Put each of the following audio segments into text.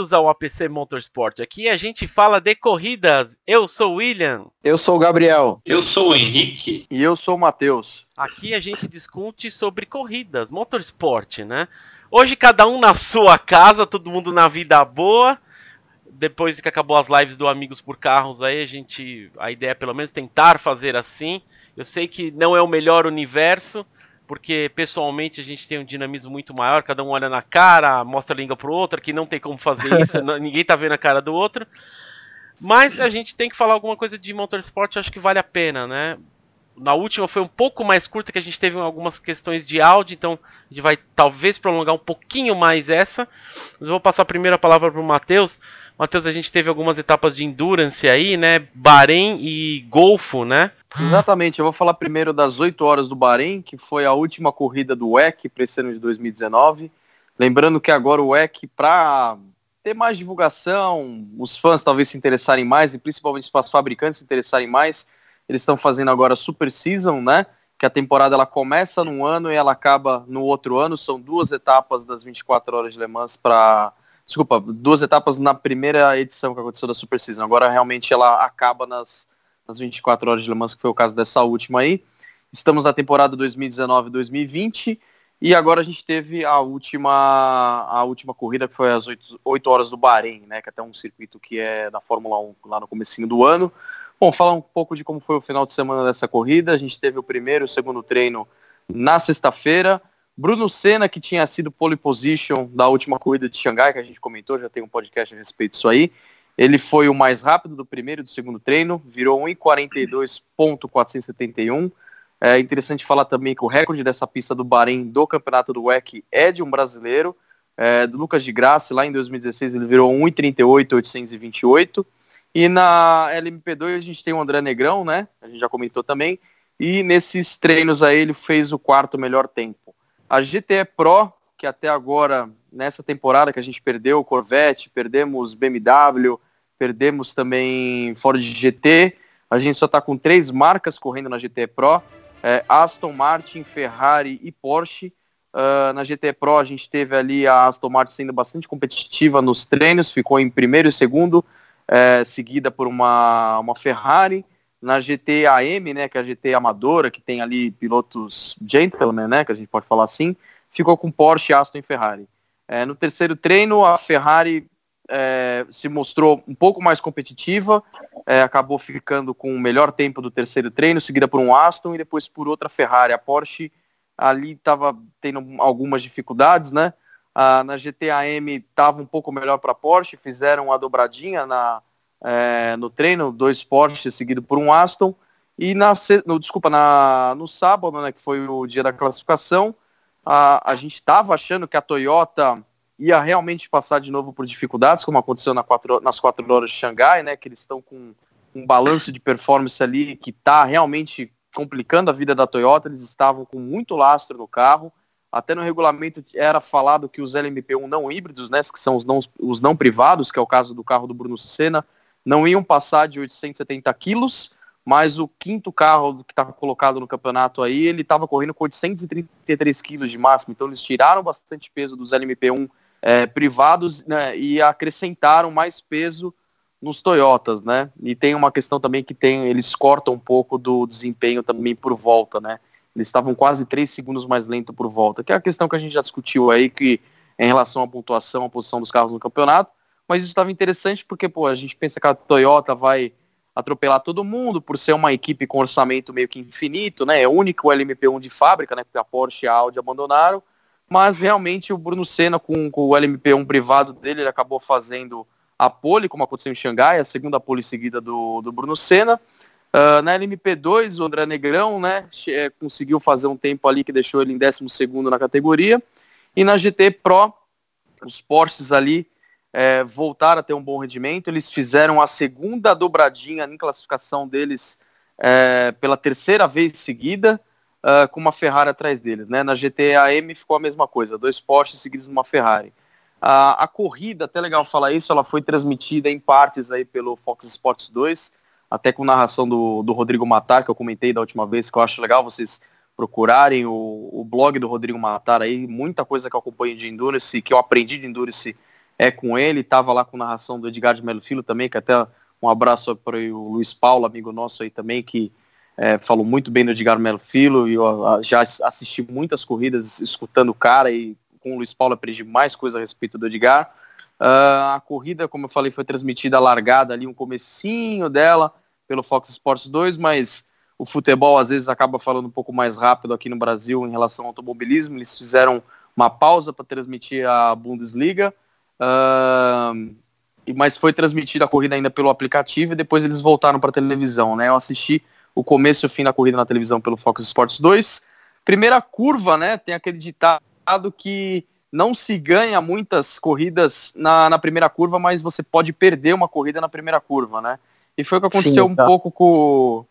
bem-vindos ao APC Motorsport. Aqui a gente fala de corridas. Eu sou o William. Eu sou o Gabriel. Eu sou o Henrique. E eu sou o Matheus. Aqui a gente discute sobre corridas, motorsport, né? Hoje cada um na sua casa, todo mundo na vida boa. Depois que acabou as lives do Amigos por Carros aí, a gente. A ideia é pelo menos tentar fazer assim. Eu sei que não é o melhor universo, porque pessoalmente a gente tem um dinamismo muito maior, cada um olha na cara, mostra a língua pro outro, que não tem como fazer isso, ninguém tá vendo a cara do outro. Mas a gente tem que falar alguma coisa de motorsport, acho que vale a pena, né? Na última foi um pouco mais curta, que a gente teve algumas questões de áudio, então a gente vai talvez prolongar um pouquinho mais essa. Mas eu vou passar a primeira palavra pro Matheus. Matheus, a gente teve algumas etapas de endurance aí, né? Bahrein e Golfo, né? Exatamente, eu vou falar primeiro das 8 horas do Bahrein, que foi a última corrida do WEC para esse ano de 2019. Lembrando que agora o WEC, para ter mais divulgação, os fãs talvez se interessarem mais, e principalmente os fabricantes se interessarem mais, eles estão fazendo agora Super Season, né? Que a temporada ela começa num ano e ela acaba no outro ano. São duas etapas das 24 horas de Le Mans para Desculpa, duas etapas na primeira edição que aconteceu da Super Season. Agora realmente ela acaba nas, nas 24 horas de Le Mans, que foi o caso dessa última aí. Estamos na temporada 2019-2020 e agora a gente teve a última, a última corrida, que foi às 8, 8 horas do Bahrein, né? Que é até um circuito que é da Fórmula 1 lá no comecinho do ano. Bom, falar um pouco de como foi o final de semana dessa corrida. A gente teve o primeiro e o segundo treino na sexta-feira. Bruno Senna, que tinha sido pole position da última corrida de Xangai, que a gente comentou, já tem um podcast a respeito disso aí. Ele foi o mais rápido do primeiro e do segundo treino, virou 1,42.471. É interessante falar também que o recorde dessa pista do Bahrein do campeonato do WEC é de um brasileiro, é, do Lucas de Graça, lá em 2016 ele virou 1,38.828. E na LMP2 a gente tem o André Negrão, né? A gente já comentou também. E nesses treinos aí ele fez o quarto melhor tempo. A GTE Pro, que até agora, nessa temporada que a gente perdeu, Corvette, perdemos BMW, perdemos também Ford GT, a gente só está com três marcas correndo na GTE Pro, é, Aston Martin, Ferrari e Porsche. Uh, na GT Pro a gente teve ali a Aston Martin sendo bastante competitiva nos treinos, ficou em primeiro e segundo, é, seguida por uma, uma Ferrari na GT AM, né, que é a GT amadora, que tem ali pilotos gentlemen, né, que a gente pode falar assim, ficou com Porsche, Aston e Ferrari. É, no terceiro treino, a Ferrari é, se mostrou um pouco mais competitiva, é, acabou ficando com o melhor tempo do terceiro treino, seguida por um Aston e depois por outra Ferrari. A Porsche ali estava tendo algumas dificuldades, né? Ah, na GTAM estava um pouco melhor para a Porsche, fizeram a dobradinha na, é, no treino, dois Porsche seguido por um Aston. E na, no, desculpa, na, no sábado, né, que foi o dia da classificação, a, a gente estava achando que a Toyota ia realmente passar de novo por dificuldades, como aconteceu na quatro, nas quatro horas de Xangai, né, que eles estão com um balanço de performance ali que está realmente complicando a vida da Toyota, eles estavam com muito lastro no carro, até no regulamento era falado que os LMP1 não híbridos, né, que são os não, os não privados, que é o caso do carro do Bruno Senna, não iam passar de 870 quilos, mas o quinto carro que estava colocado no campeonato aí, ele estava correndo com 833 quilos de máximo, então eles tiraram bastante peso dos LMP1 é, privados né, e acrescentaram mais peso nos Toyotas, né? E tem uma questão também que tem, eles cortam um pouco do desempenho também por volta, né? Eles estavam quase 3 segundos mais lento por volta, que é a questão que a gente já discutiu aí, que em relação à pontuação, a posição dos carros no campeonato, mas isso estava interessante porque, pô, a gente pensa que a Toyota vai atropelar todo mundo por ser uma equipe com orçamento meio que infinito, né? É único o LMP1 de fábrica, né? Porque a Porsche e a Audi abandonaram. Mas realmente o Bruno Senna com, com o LMP1 privado dele, ele acabou fazendo a pole, como aconteceu em Xangai, a segunda pole seguida do, do Bruno Senna. Uh, na LMP2, o André Negrão, né, é, conseguiu fazer um tempo ali que deixou ele em 12 na categoria. E na GT Pro, os Porsches ali é, voltaram a ter um bom rendimento. Eles fizeram a segunda dobradinha em classificação deles é, pela terceira vez seguida, uh, com uma Ferrari atrás deles. Né? Na GTAM ficou a mesma coisa, dois Porsche seguidos numa Ferrari. Uh, a corrida, até legal falar isso, ela foi transmitida em partes aí pelo Fox Sports 2, até com narração do, do Rodrigo Matar, que eu comentei da última vez, que eu acho legal vocês procurarem o, o blog do Rodrigo Matar aí, muita coisa que eu acompanho de Endurance, que eu aprendi de Endurance é com ele, estava lá com narração do Edgar de Melo Filho também, que até um abraço para o Luiz Paulo, amigo nosso aí também, que é, falou muito bem do Edgar Melo Filho, e eu já assisti muitas corridas escutando o cara e com o Luiz Paulo aprendi mais coisas a respeito do Edgar. Uh, a corrida, como eu falei, foi transmitida largada ali, um comecinho dela pelo Fox Sports 2, mas o futebol às vezes acaba falando um pouco mais rápido aqui no Brasil em relação ao automobilismo. Eles fizeram uma pausa para transmitir a Bundesliga, uh, mas foi transmitida a corrida ainda pelo aplicativo e depois eles voltaram para a televisão. Né? Eu assisti o começo e o fim da corrida na televisão pelo Fox Sports 2. Primeira curva, né? Tem aquele ditado que não se ganha muitas corridas na, na primeira curva, mas você pode perder uma corrida na primeira curva, né? E foi o que aconteceu Sim, tá. um pouco com,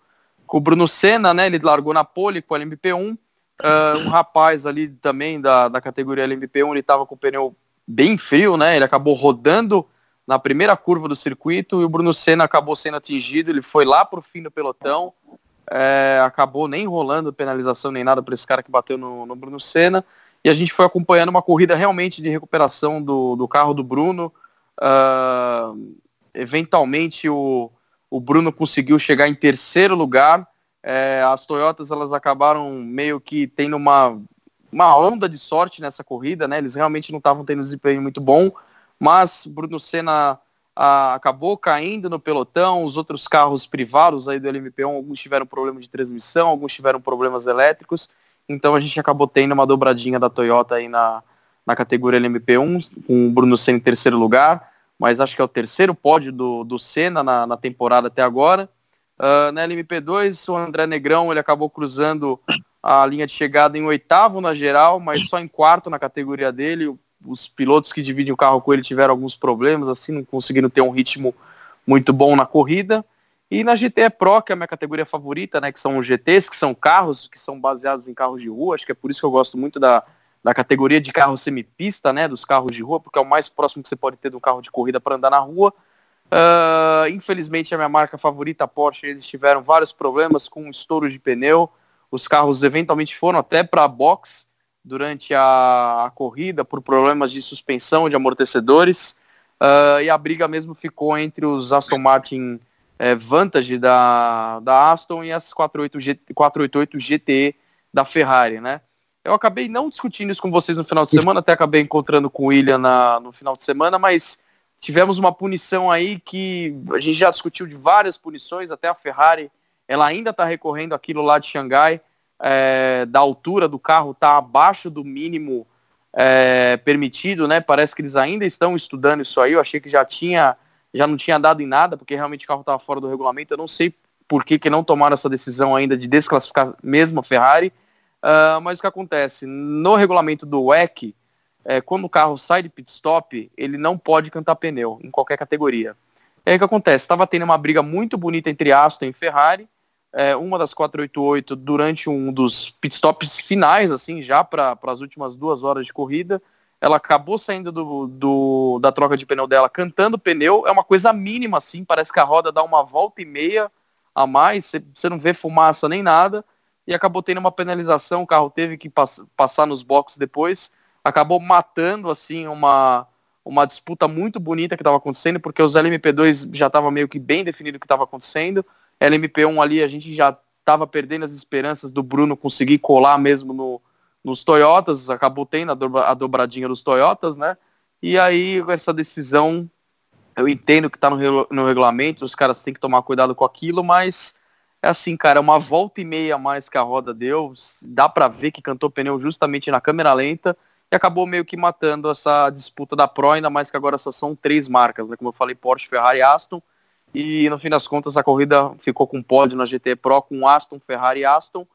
com o Bruno Senna, né? Ele largou na pole com o LMP1. Uh, ah, um rapaz ali também da, da categoria LMP1, ele estava com o pneu bem frio, né? Ele acabou rodando na primeira curva do circuito e o Bruno Senna acabou sendo atingido. Ele foi lá para o fim do pelotão, é, acabou nem rolando penalização nem nada para esse cara que bateu no, no Bruno Senna e a gente foi acompanhando uma corrida realmente de recuperação do, do carro do Bruno. Uh, eventualmente o, o Bruno conseguiu chegar em terceiro lugar. É, as Toyotas elas acabaram meio que tendo uma, uma onda de sorte nessa corrida, né? Eles realmente não estavam tendo um desempenho muito bom, mas Bruno Senna ah, acabou caindo no pelotão, os outros carros privados aí do LMP1, alguns tiveram problema de transmissão, alguns tiveram problemas elétricos, então a gente acabou tendo uma dobradinha da Toyota aí na, na categoria LMP1, com o Bruno Senna em terceiro lugar, mas acho que é o terceiro pódio do, do Senna na, na temporada até agora. Uh, na LMP2, o André Negrão ele acabou cruzando a linha de chegada em oitavo na geral, mas só em quarto na categoria dele. Os pilotos que dividem o carro com ele tiveram alguns problemas, assim, não conseguiram ter um ritmo muito bom na corrida. E na GTE Pro, que é a minha categoria favorita, né, que são os GTs, que são carros que são baseados em carros de rua, acho que é por isso que eu gosto muito da, da categoria de carro semipista, né, dos carros de rua, porque é o mais próximo que você pode ter do carro de corrida para andar na rua. Uh, infelizmente a minha marca favorita, a Porsche, eles tiveram vários problemas com estouro de pneu. Os carros eventualmente foram até para a box durante a, a, corrida por problemas de suspensão, de amortecedores. Uh, e a briga mesmo ficou entre os Aston Martin é, Vantage da, da Aston e as 488, 488 GTE da Ferrari, né? Eu acabei não discutindo isso com vocês no final de semana, até acabei encontrando com o William na, no final de semana, mas tivemos uma punição aí que a gente já discutiu de várias punições, até a Ferrari, ela ainda está recorrendo aquilo lá de Xangai, é, da altura do carro está abaixo do mínimo é, permitido, né? Parece que eles ainda estão estudando isso aí, eu achei que já tinha já não tinha dado em nada, porque realmente o carro estava fora do regulamento. Eu não sei por que, que não tomaram essa decisão ainda de desclassificar mesmo a Ferrari. Uh, mas o que acontece? No regulamento do WEC, é, quando o carro sai de pit stop, ele não pode cantar pneu em qualquer categoria. É o que acontece? Estava tendo uma briga muito bonita entre Aston e Ferrari. É, uma das 488 durante um dos pitstops finais, assim, já para as últimas duas horas de corrida ela acabou saindo do, do, da troca de pneu dela cantando pneu, é uma coisa mínima assim, parece que a roda dá uma volta e meia a mais, você não vê fumaça nem nada, e acabou tendo uma penalização, o carro teve que pass passar nos boxes depois, acabou matando assim uma, uma disputa muito bonita que estava acontecendo, porque os LMP2 já estava meio que bem definido o que estava acontecendo, LMP1 ali a gente já estava perdendo as esperanças do Bruno conseguir colar mesmo no, nos Toyotas, acabou tendo a, dobra, a dobradinha dos Toyotas, né? E aí essa decisão, eu entendo que está no, no regulamento, os caras têm que tomar cuidado com aquilo, mas é assim, cara, uma volta e meia a mais que a roda deu, dá para ver que cantou pneu justamente na câmera lenta e acabou meio que matando essa disputa da Pro, ainda mais que agora só são três marcas, né? Como eu falei, Porsche, Ferrari e Aston. E no fim das contas a corrida ficou com pódio na GT Pro com Aston, Ferrari e Aston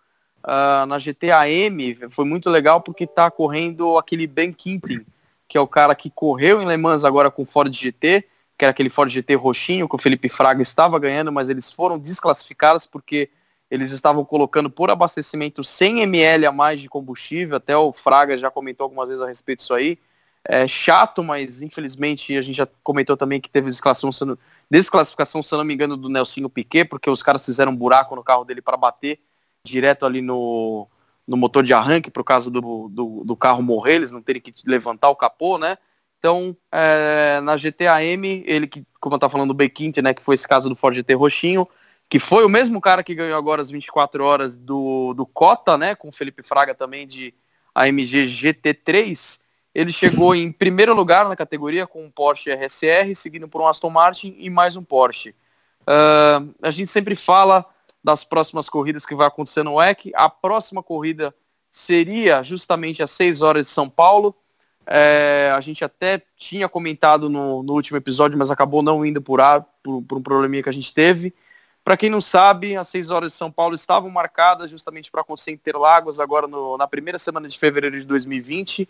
uh, na GTAM foi muito legal porque está correndo aquele Ben Quintin, que é o cara que correu em Le Mans agora com Ford GT, que era aquele Ford GT roxinho que o Felipe Fraga estava ganhando, mas eles foram desclassificados porque eles estavam colocando por abastecimento 100 ml a mais de combustível, até o Fraga já comentou algumas vezes a respeito disso aí. É chato, mas infelizmente a gente já comentou também que teve desclassificação, desclassificação se não me engano, do Nelsinho Piquet, porque os caras fizeram um buraco no carro dele para bater direto ali no, no motor de arranque, por causa do, do, do, carro morrer, eles não terem que levantar o capô, né? Então, é, na GTAM, ele que, como eu estava falando do B15, né, que foi esse caso do Ford GT roxinho, que foi o mesmo cara que ganhou agora as 24 horas do, do Cota, né, com o Felipe Fraga também de AMG GT3, ele chegou em primeiro lugar na categoria com um Porsche RSR, seguindo por um Aston Martin e mais um Porsche. Uh, a gente sempre fala das próximas corridas que vai acontecer no WEC. A próxima corrida seria justamente às 6 horas de São Paulo. É, a gente até tinha comentado no, no, último episódio, mas acabou não indo por, ar, por, por um probleminha que a gente teve. Para quem não sabe, as 6 horas de São Paulo estavam marcadas justamente para acontecer em Interlagos, agora no, na primeira semana de fevereiro de 2020.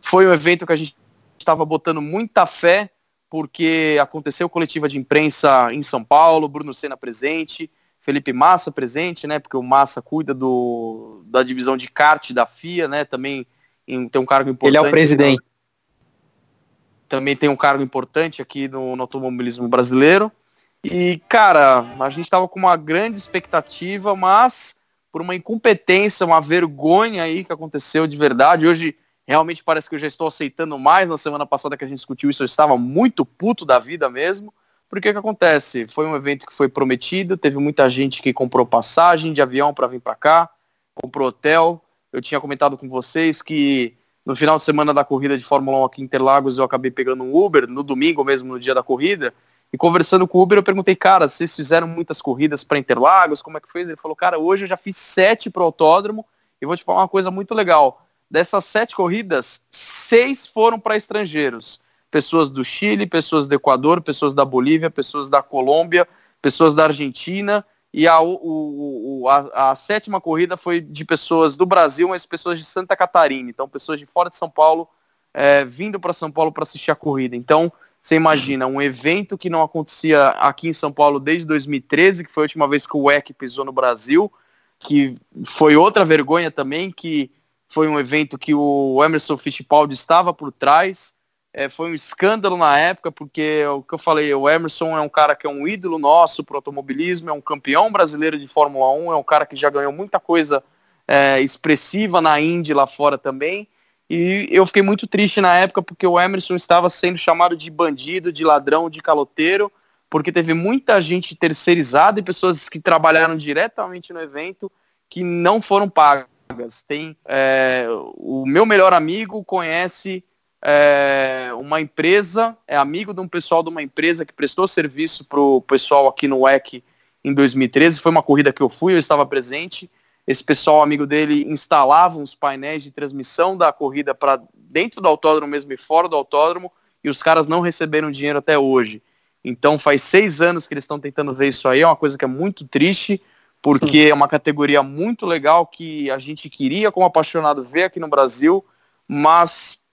Foi um evento que a gente estava botando muita fé, porque aconteceu coletiva de imprensa em São Paulo, Bruno Senna presente, Felipe Massa presente, né? Porque o Massa cuida do, da divisão de kart da FIA, né? Também tem um cargo importante. Ele é o presidente. Também tem um cargo importante aqui no, no automobilismo brasileiro. E, cara, a gente estava com uma grande expectativa, mas por uma incompetência, uma vergonha aí que aconteceu de verdade. Hoje, realmente parece que eu já estou aceitando mais. Na semana passada que a gente discutiu isso, eu estava muito puto da vida mesmo. Porque que acontece? Foi um evento que foi prometido, teve muita gente que comprou passagem de avião para vir para cá, comprou hotel, eu tinha comentado com vocês que no final de semana da corrida de Fórmula 1 aqui em Interlagos eu acabei pegando um Uber, no domingo mesmo, no dia da corrida, e conversando com o Uber eu perguntei, cara, vocês fizeram muitas corridas para Interlagos, como é que foi? Ele falou, cara, hoje eu já fiz sete para o autódromo, e vou te falar uma coisa muito legal. Dessas sete corridas, seis foram para estrangeiros. Pessoas do Chile, pessoas do Equador, pessoas da Bolívia, pessoas da Colômbia, pessoas da Argentina, e a, o, o, a, a, sétima corrida foi de pessoas do Brasil, mas pessoas de Santa Catarina. Então, pessoas de fora de São Paulo é, vindo para São Paulo para assistir a corrida. Então, você imagina, um evento que não acontecia aqui em São Paulo desde 2013, que foi a última vez que o WEC pisou no Brasil, que foi outra vergonha também, que foi um evento que o Emerson Fittipaldi estava por trás, é, foi um escândalo na época, porque o que eu falei, o Emerson é um cara que é um ídolo nosso para o automobilismo, é um campeão brasileiro de Fórmula 1, é um cara que já ganhou muita coisa é, expressiva na Indy lá fora também. E eu fiquei muito triste na época porque o Emerson estava sendo chamado de bandido, de ladrão, de caloteiro, porque teve muita gente terceirizada e pessoas que trabalharam diretamente no evento que não foram pagas. Tem é, o meu melhor amigo conhece é, uma empresa, é amigo de um pessoal de uma empresa que prestou serviço para o pessoal aqui no WEC em 2013. Foi uma corrida que eu fui, eu estava presente. Esse pessoal, amigo dele, instalava uns painéis de transmissão da corrida para dentro do autódromo mesmo e fora do autódromo, e os caras não receberam dinheiro até hoje. Então faz seis anos que eles estão tentando ver isso aí, é uma coisa que é muito triste, porque Sim. é uma categoria muito legal que a gente queria, como apaixonado, ver aqui no Brasil, mas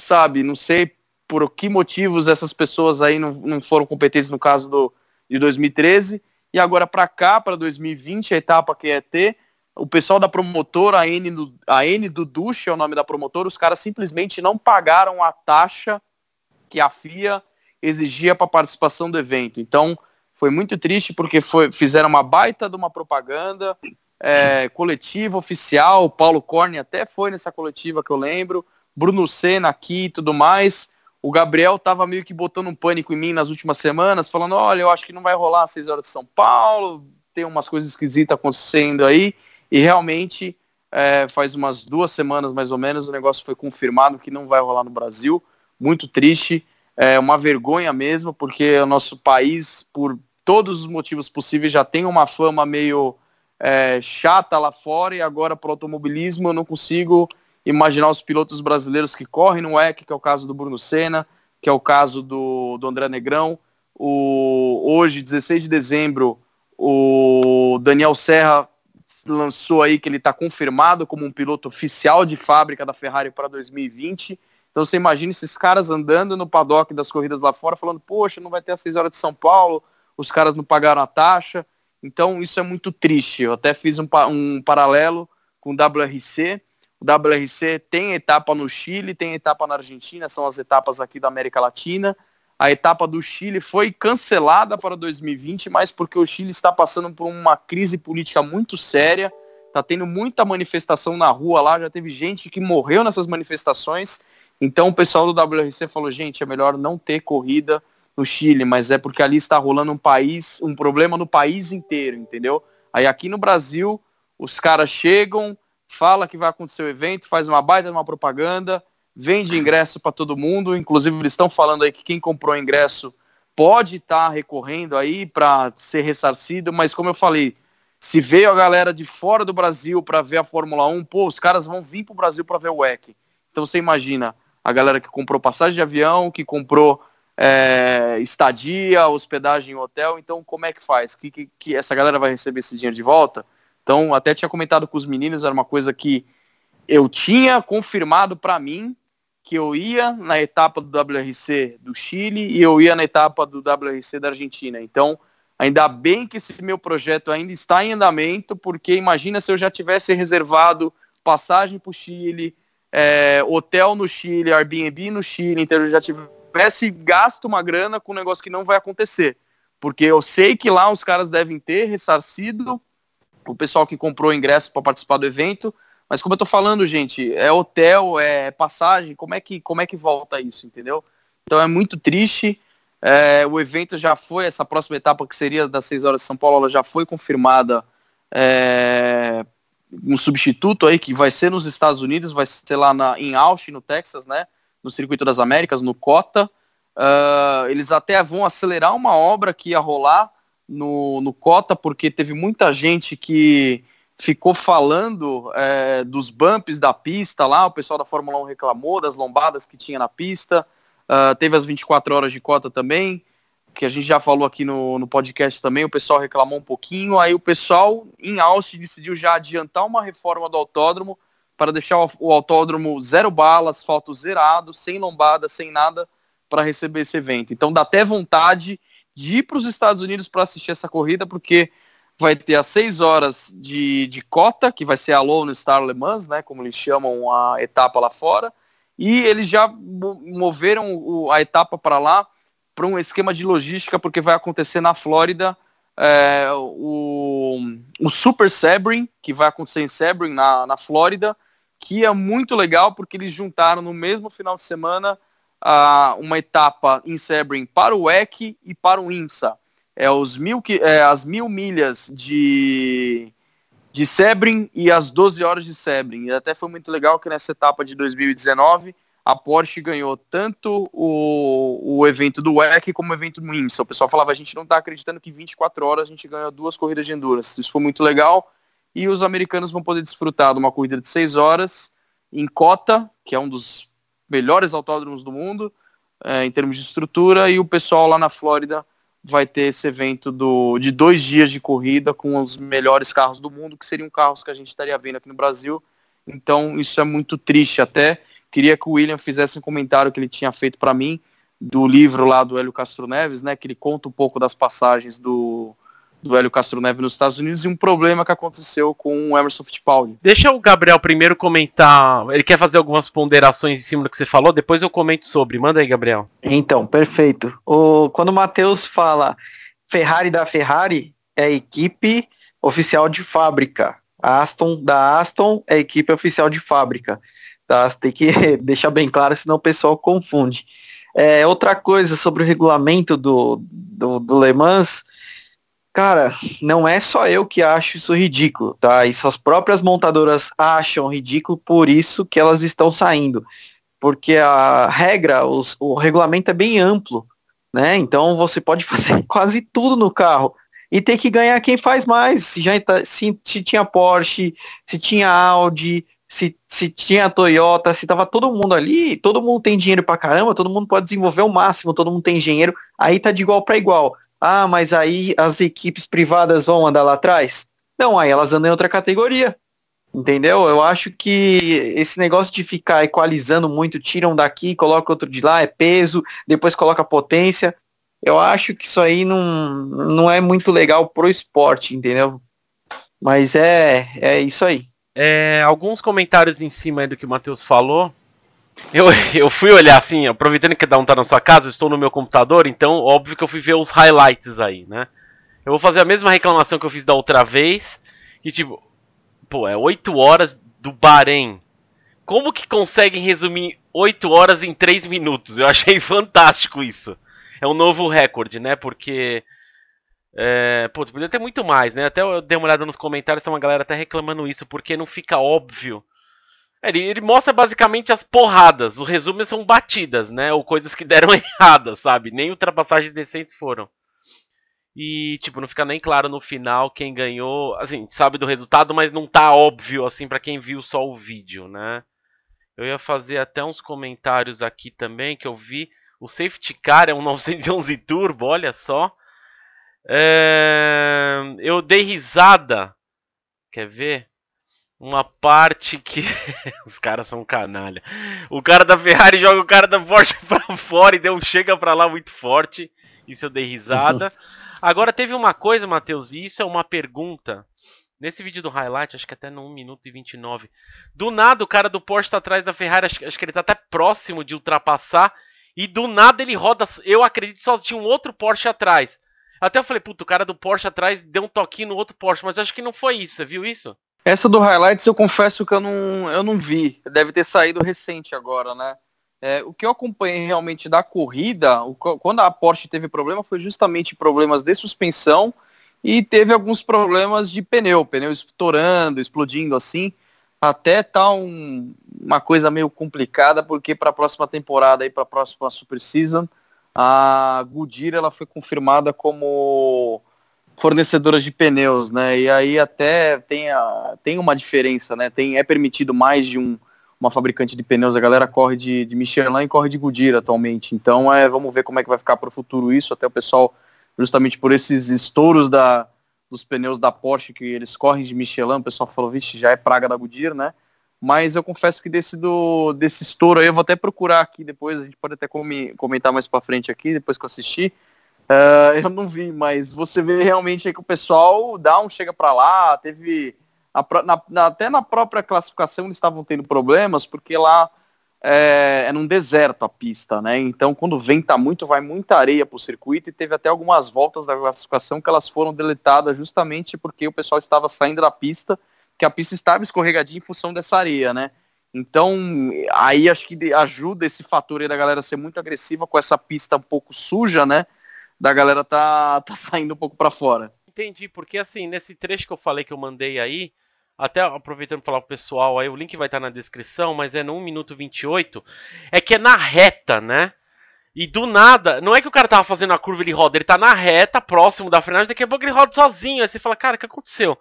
sabe, não sei por que motivos essas pessoas aí não, não foram competentes no caso do, de 2013. E agora para cá, para 2020, a etapa que é ter, o pessoal da promotora, a N do, a N do Duche é o nome da promotora, os caras simplesmente não pagaram a taxa que a FIA exigia para participação do evento. Então, foi muito triste porque foi, fizeram uma baita de uma propaganda é, coletiva, oficial. O Paulo Corne até foi nessa coletiva que eu lembro. Bruno Senna aqui e tudo mais. O Gabriel tava meio que botando um pânico em mim nas últimas semanas, falando, olha, eu acho que não vai rolar às 6 horas de São Paulo, tem umas coisas esquisitas acontecendo aí. E realmente, é, faz umas duas semanas mais ou menos, o negócio foi confirmado que não vai rolar no Brasil. Muito triste, é uma vergonha mesmo, porque o nosso país, por todos os motivos possíveis, já tem uma fama meio é, chata lá fora e agora para o automobilismo eu não consigo imaginar os pilotos brasileiros que correm no WEC, que é o caso do Bruno Senna, que é o caso do, do André Negrão. O, hoje, 16 de dezembro, o Daniel Serra lançou aí que ele está confirmado como um piloto oficial de fábrica da Ferrari para 2020. Então você imagina esses caras andando no paddock das corridas lá fora, falando, poxa, não vai ter as 6 horas de São Paulo, os caras não pagaram a taxa. Então isso é muito triste. Eu até fiz um, um paralelo com o WRC, WRC tem etapa no Chile, tem etapa na Argentina, são as etapas aqui da América Latina. A etapa do Chile foi cancelada para 2020, mas porque o Chile está passando por uma crise política muito séria, está tendo muita manifestação na rua lá, já teve gente que morreu nessas manifestações. Então o pessoal do WRC falou, gente, é melhor não ter corrida no Chile, mas é porque ali está rolando um país, um problema no país inteiro, entendeu? Aí aqui no Brasil, os caras chegam, fala que vai acontecer o evento, faz uma baita uma propaganda, vende ingresso para todo mundo, inclusive eles estão falando aí que quem comprou ingresso pode estar tá recorrendo aí para ser ressarcido, mas como eu falei, se veio a galera de fora do Brasil para ver a Fórmula 1, pô, os caras vão vir para o Brasil para ver o WEC. Então você imagina a galera que comprou passagem de avião, que comprou é, estadia, hospedagem em hotel, então como é que faz? Que, que, que essa galera vai receber esse dinheiro de volta? Então, até tinha comentado com os meninos, era uma coisa que eu tinha confirmado para mim que eu ia na etapa do WRC do Chile e eu ia na etapa do WRC da Argentina. Então, ainda bem que esse meu projeto ainda está em andamento, porque imagina se eu já tivesse reservado passagem para o Chile, é, hotel no Chile, Airbnb no Chile, então eu já tivesse gasto uma grana com um negócio que não vai acontecer. Porque eu sei que lá os caras devem ter ressarcido o pessoal que comprou ingresso para participar do evento, mas como eu tô falando, gente, é hotel, é passagem, como é que, como é que volta isso, entendeu? Então é muito triste. É, o evento já foi, essa próxima etapa que seria das 6 horas de São Paulo, ela já foi confirmada é, um substituto aí que vai ser nos Estados Unidos, vai ser lá na, em Austin, no Texas, né? No Circuito das Américas, no COTA. Uh, eles até vão acelerar uma obra que ia rolar no, no COTA, porque teve muita gente que ficou falando é, dos bumps da pista lá, o pessoal da Fórmula 1 reclamou das lombadas que tinha na pista, uh, teve as 24 horas de cota também, que a gente já falou aqui no, no podcast também, o pessoal reclamou um pouquinho, aí o pessoal em Austin decidiu já adiantar uma reforma do autódromo para deixar o, o autódromo zero bala, asfalto zerado, sem lombada, sem nada, para receber esse evento. Então dá até vontade de ir para os Estados Unidos para assistir essa corrida, porque vai ter as seis horas de, de cota, que vai ser a Lone Star Le Mans, né, como eles chamam a etapa lá fora, e eles já moveram o, a etapa para lá para um esquema de logística, porque vai acontecer na Flórida é, o, o Super Sebring, que vai acontecer em Sebring, na, na Flórida, que é muito legal, porque eles juntaram no mesmo final de semana uma etapa em Sebring para o WEC e para o IMSA. É, os mil, é, as mil milhas de, de Sebring e as 12 horas de Sebring. E até foi muito legal que nessa etapa de 2019 a Porsche ganhou tanto o, o evento do WEC como o evento do IMSA. O pessoal falava, a gente não está acreditando que 24 horas a gente ganhou duas corridas de endurance. Isso foi muito legal. E os americanos vão poder desfrutar de uma corrida de 6 horas em Cota, que é um dos melhores autódromos do mundo é, em termos de estrutura e o pessoal lá na Flórida vai ter esse evento do, de dois dias de corrida com os melhores carros do mundo, que seriam carros que a gente estaria vendo aqui no Brasil. Então isso é muito triste até. Queria que o William fizesse um comentário que ele tinha feito para mim do livro lá do Hélio Castro Neves, né, que ele conta um pouco das passagens do, do Hélio Castro Neves nos Estados Unidos e um problema que aconteceu com o Emerson Fittipaldi. Deixa o Gabriel primeiro comentar. Ele quer fazer algumas ponderações em cima do que você falou, depois eu comento sobre. Manda aí, Gabriel. Então, perfeito. O, quando o Matheus fala Ferrari da Ferrari, é a equipe oficial de fábrica. A Aston da Aston é a equipe oficial de fábrica. Tá? Tem que deixar bem claro, senão o pessoal confunde. É, outra coisa sobre o regulamento do, do, do Le Mans, Cara, não é só eu que acho isso ridículo, tá? Isso as próprias montadoras acham ridículo, por isso que elas estão saindo. Porque a regra, os, o regulamento é bem amplo, né? Então você pode fazer quase tudo no carro. E tem que ganhar quem faz mais. Se, já, tá, se, se tinha Porsche, se tinha Audi, se, se tinha Toyota, se tava todo mundo ali, todo mundo tem dinheiro pra caramba, todo mundo pode desenvolver o máximo, todo mundo tem engenheiro, aí tá de igual para igual. Ah, mas aí as equipes privadas vão andar lá atrás? Não, aí elas andam em outra categoria. Entendeu? Eu acho que esse negócio de ficar equalizando muito, tiram daqui, coloca outro de lá, é peso, depois coloca potência. Eu acho que isso aí não, não é muito legal pro esporte, entendeu? Mas é, é isso aí. É, alguns comentários em cima do que o Matheus falou. Eu, eu fui olhar assim, aproveitando que cada um tá na sua casa, eu estou no meu computador, então óbvio que eu fui ver os highlights aí, né? Eu vou fazer a mesma reclamação que eu fiz da outra vez, que tipo, pô, é 8 horas do Bahrein como que conseguem resumir 8 horas em 3 minutos? Eu achei fantástico isso. É um novo recorde, né? Porque. É, putz, podia ter muito mais, né? Até eu dei uma olhada nos comentários, tem uma galera até reclamando isso, porque não fica óbvio. Ele, ele mostra basicamente as porradas. O resumo são batidas, né? Ou coisas que deram erradas, sabe? Nem ultrapassagens decentes foram. E, tipo, não fica nem claro no final quem ganhou. Assim, sabe do resultado, mas não tá óbvio, assim, para quem viu só o vídeo, né? Eu ia fazer até uns comentários aqui também que eu vi. O safety car é um 911 Turbo, olha só. É... Eu dei risada. Quer ver? Uma parte que. Os caras são canalha. O cara da Ferrari joga o cara da Porsche pra fora e deu um chega pra lá muito forte. Isso eu dei risada. Agora teve uma coisa, Matheus, e isso é uma pergunta Nesse vídeo do highlight, acho que até no 1 minuto e 29. Do nada, o cara do Porsche tá atrás da Ferrari. Acho, acho que ele tá até próximo de ultrapassar. E do nada ele roda. Eu acredito só tinha um outro Porsche atrás. Até eu falei, puto, o cara do Porsche atrás deu um toquinho no outro Porsche. Mas acho que não foi isso. Você viu isso? Essa do highlights eu confesso que eu não, eu não vi. Deve ter saído recente agora, né? É, o que eu acompanhei realmente da corrida, o, quando a Porsche teve problema, foi justamente problemas de suspensão e teve alguns problemas de pneu, pneu estourando, explodindo assim. Até tá um, uma coisa meio complicada, porque para a próxima temporada, para a próxima Super Season, a Goodyear ela foi confirmada como fornecedora de pneus, né? E aí até tem, a, tem uma diferença, né? Tem, é permitido mais de um, uma fabricante de pneus, a galera corre de, de Michelin e corre de Goodyear atualmente. Então é, vamos ver como é que vai ficar para o futuro isso, até o pessoal justamente por esses estouros da, dos pneus da Porsche que eles correm de Michelin, o pessoal falou, vixe, já é praga da Goodyear, né? Mas eu confesso que desse, do, desse estouro aí, eu vou até procurar aqui depois, a gente pode até comentar mais para frente aqui, depois que eu assistir. Uh, eu não vi, mas você vê realmente que o pessoal dá um chega para lá, teve... A, na, na, até na própria classificação eles estavam tendo problemas, porque lá é, é num deserto a pista, né? Então, quando venta muito, vai muita areia para o circuito e teve até algumas voltas da classificação que elas foram deletadas justamente porque o pessoal estava saindo da pista, que a pista estava escorregadinha em função dessa areia, né? Então, aí acho que ajuda esse fator aí da galera ser muito agressiva com essa pista um pouco suja, né? Da galera tá, tá saindo um pouco para fora. Entendi, porque assim, nesse trecho que eu falei que eu mandei aí, até aproveitando para falar pro pessoal, aí o link vai estar na descrição, mas é no 1 minuto 28, é que é na reta, né? E do nada, não é que o cara tava fazendo a curva ele roda, ele tá na reta, próximo da frenagem, daqui a pouco ele roda sozinho. Aí você fala, cara, o que aconteceu?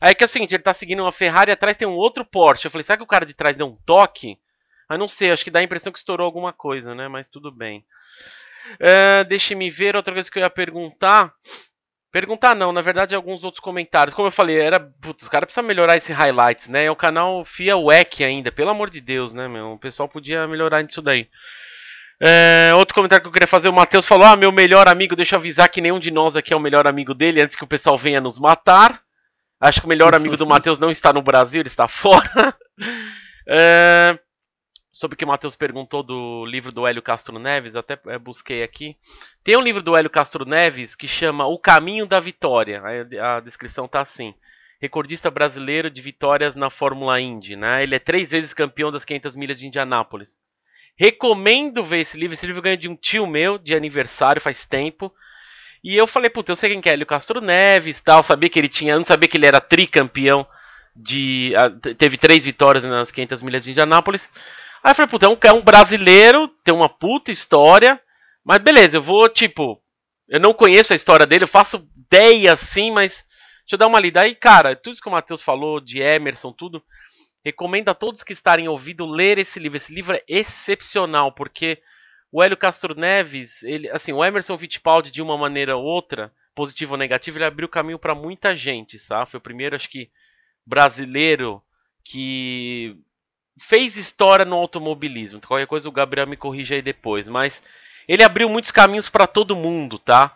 Aí é que é o seguinte, ele tá seguindo uma Ferrari, atrás tem um outro Porsche. Eu falei, será que o cara de trás deu um toque? Aí não sei, acho que dá a impressão que estourou alguma coisa, né? Mas tudo bem. É, Deixe-me ver, outra coisa que eu ia perguntar. Perguntar não, na verdade alguns outros comentários. Como eu falei, era. Putz, os caras precisam melhorar esse highlights, né? É o canal FIA WEC ainda, pelo amor de Deus, né, meu? O pessoal podia melhorar isso daí. É, outro comentário que eu queria fazer, o Matheus falou: Ah, meu melhor amigo, deixa eu avisar que nenhum de nós aqui é o melhor amigo dele antes que o pessoal venha nos matar. Acho que o melhor amigo do Matheus não está no Brasil, ele está fora. É, sobre o que o Matheus perguntou do livro do Hélio Castro Neves, até é, busquei aqui. Tem um livro do Hélio Castro Neves que chama O Caminho da Vitória. A descrição tá assim. Recordista brasileiro de vitórias na Fórmula Indy, né? Ele é três vezes campeão das 500 milhas de Indianápolis. Recomendo ver esse livro. Esse livro ganhei de um tio meu de aniversário faz tempo. E eu falei, puta, eu sei quem que é Hélio Castro Neves, tal, sabia que ele tinha, não sabia que ele era tricampeão de teve três vitórias nas 500 milhas de Indianápolis. Aí eu falei, puta, é um, é um brasileiro, tem uma puta história. Mas beleza, eu vou, tipo. Eu não conheço a história dele, eu faço ideia assim, mas. Deixa eu dar uma lida aí, cara. Tudo isso que o Matheus falou, de Emerson, tudo. Recomendo a todos que estarem ouvindo ler esse livro. Esse livro é excepcional, porque o Hélio Castro Neves, ele, assim, o Emerson Fittipaldi, de uma maneira ou outra, positiva ou negativa, ele abriu caminho para muita gente, sabe? Foi o primeiro, acho que, brasileiro que fez história no automobilismo. Qualquer coisa o Gabriel me corrige aí depois, mas ele abriu muitos caminhos para todo mundo, tá?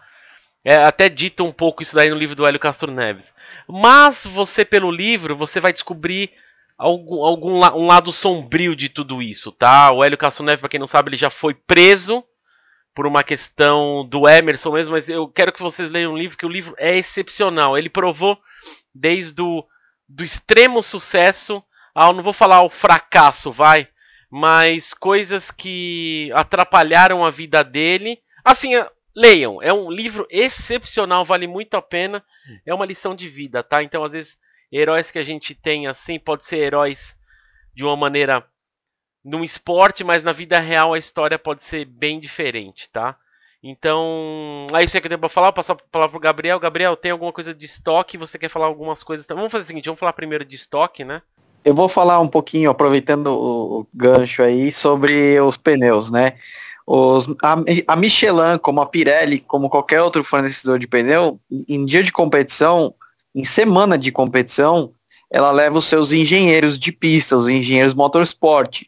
É até dito um pouco isso daí no livro do Hélio Castro Neves. Mas você pelo livro, você vai descobrir algum, algum um lado sombrio de tudo isso, tá? O Hélio Castro Neves, para quem não sabe, ele já foi preso por uma questão do Emerson mesmo, mas eu quero que vocês leiam o livro, que o livro é excepcional. Ele provou desde o do extremo sucesso ao, não vou falar o fracasso, vai, mas coisas que atrapalharam a vida dele. Assim, é, leiam, é um livro excepcional, vale muito a pena. É uma lição de vida, tá? Então, às vezes, heróis que a gente tem assim, pode ser heróis de uma maneira num esporte, mas na vida real a história pode ser bem diferente, tá? Então, é isso aí que eu tenho pra falar. Vou passar a palavra pro Gabriel. Gabriel, tem alguma coisa de estoque? Você quer falar algumas coisas? Vamos fazer o seguinte, vamos falar primeiro de estoque, né? Eu vou falar um pouquinho, aproveitando o gancho aí, sobre os pneus, né? Os, a, a Michelin, como a Pirelli, como qualquer outro fornecedor de pneu, em dia de competição, em semana de competição, ela leva os seus engenheiros de pista, os engenheiros motorsport.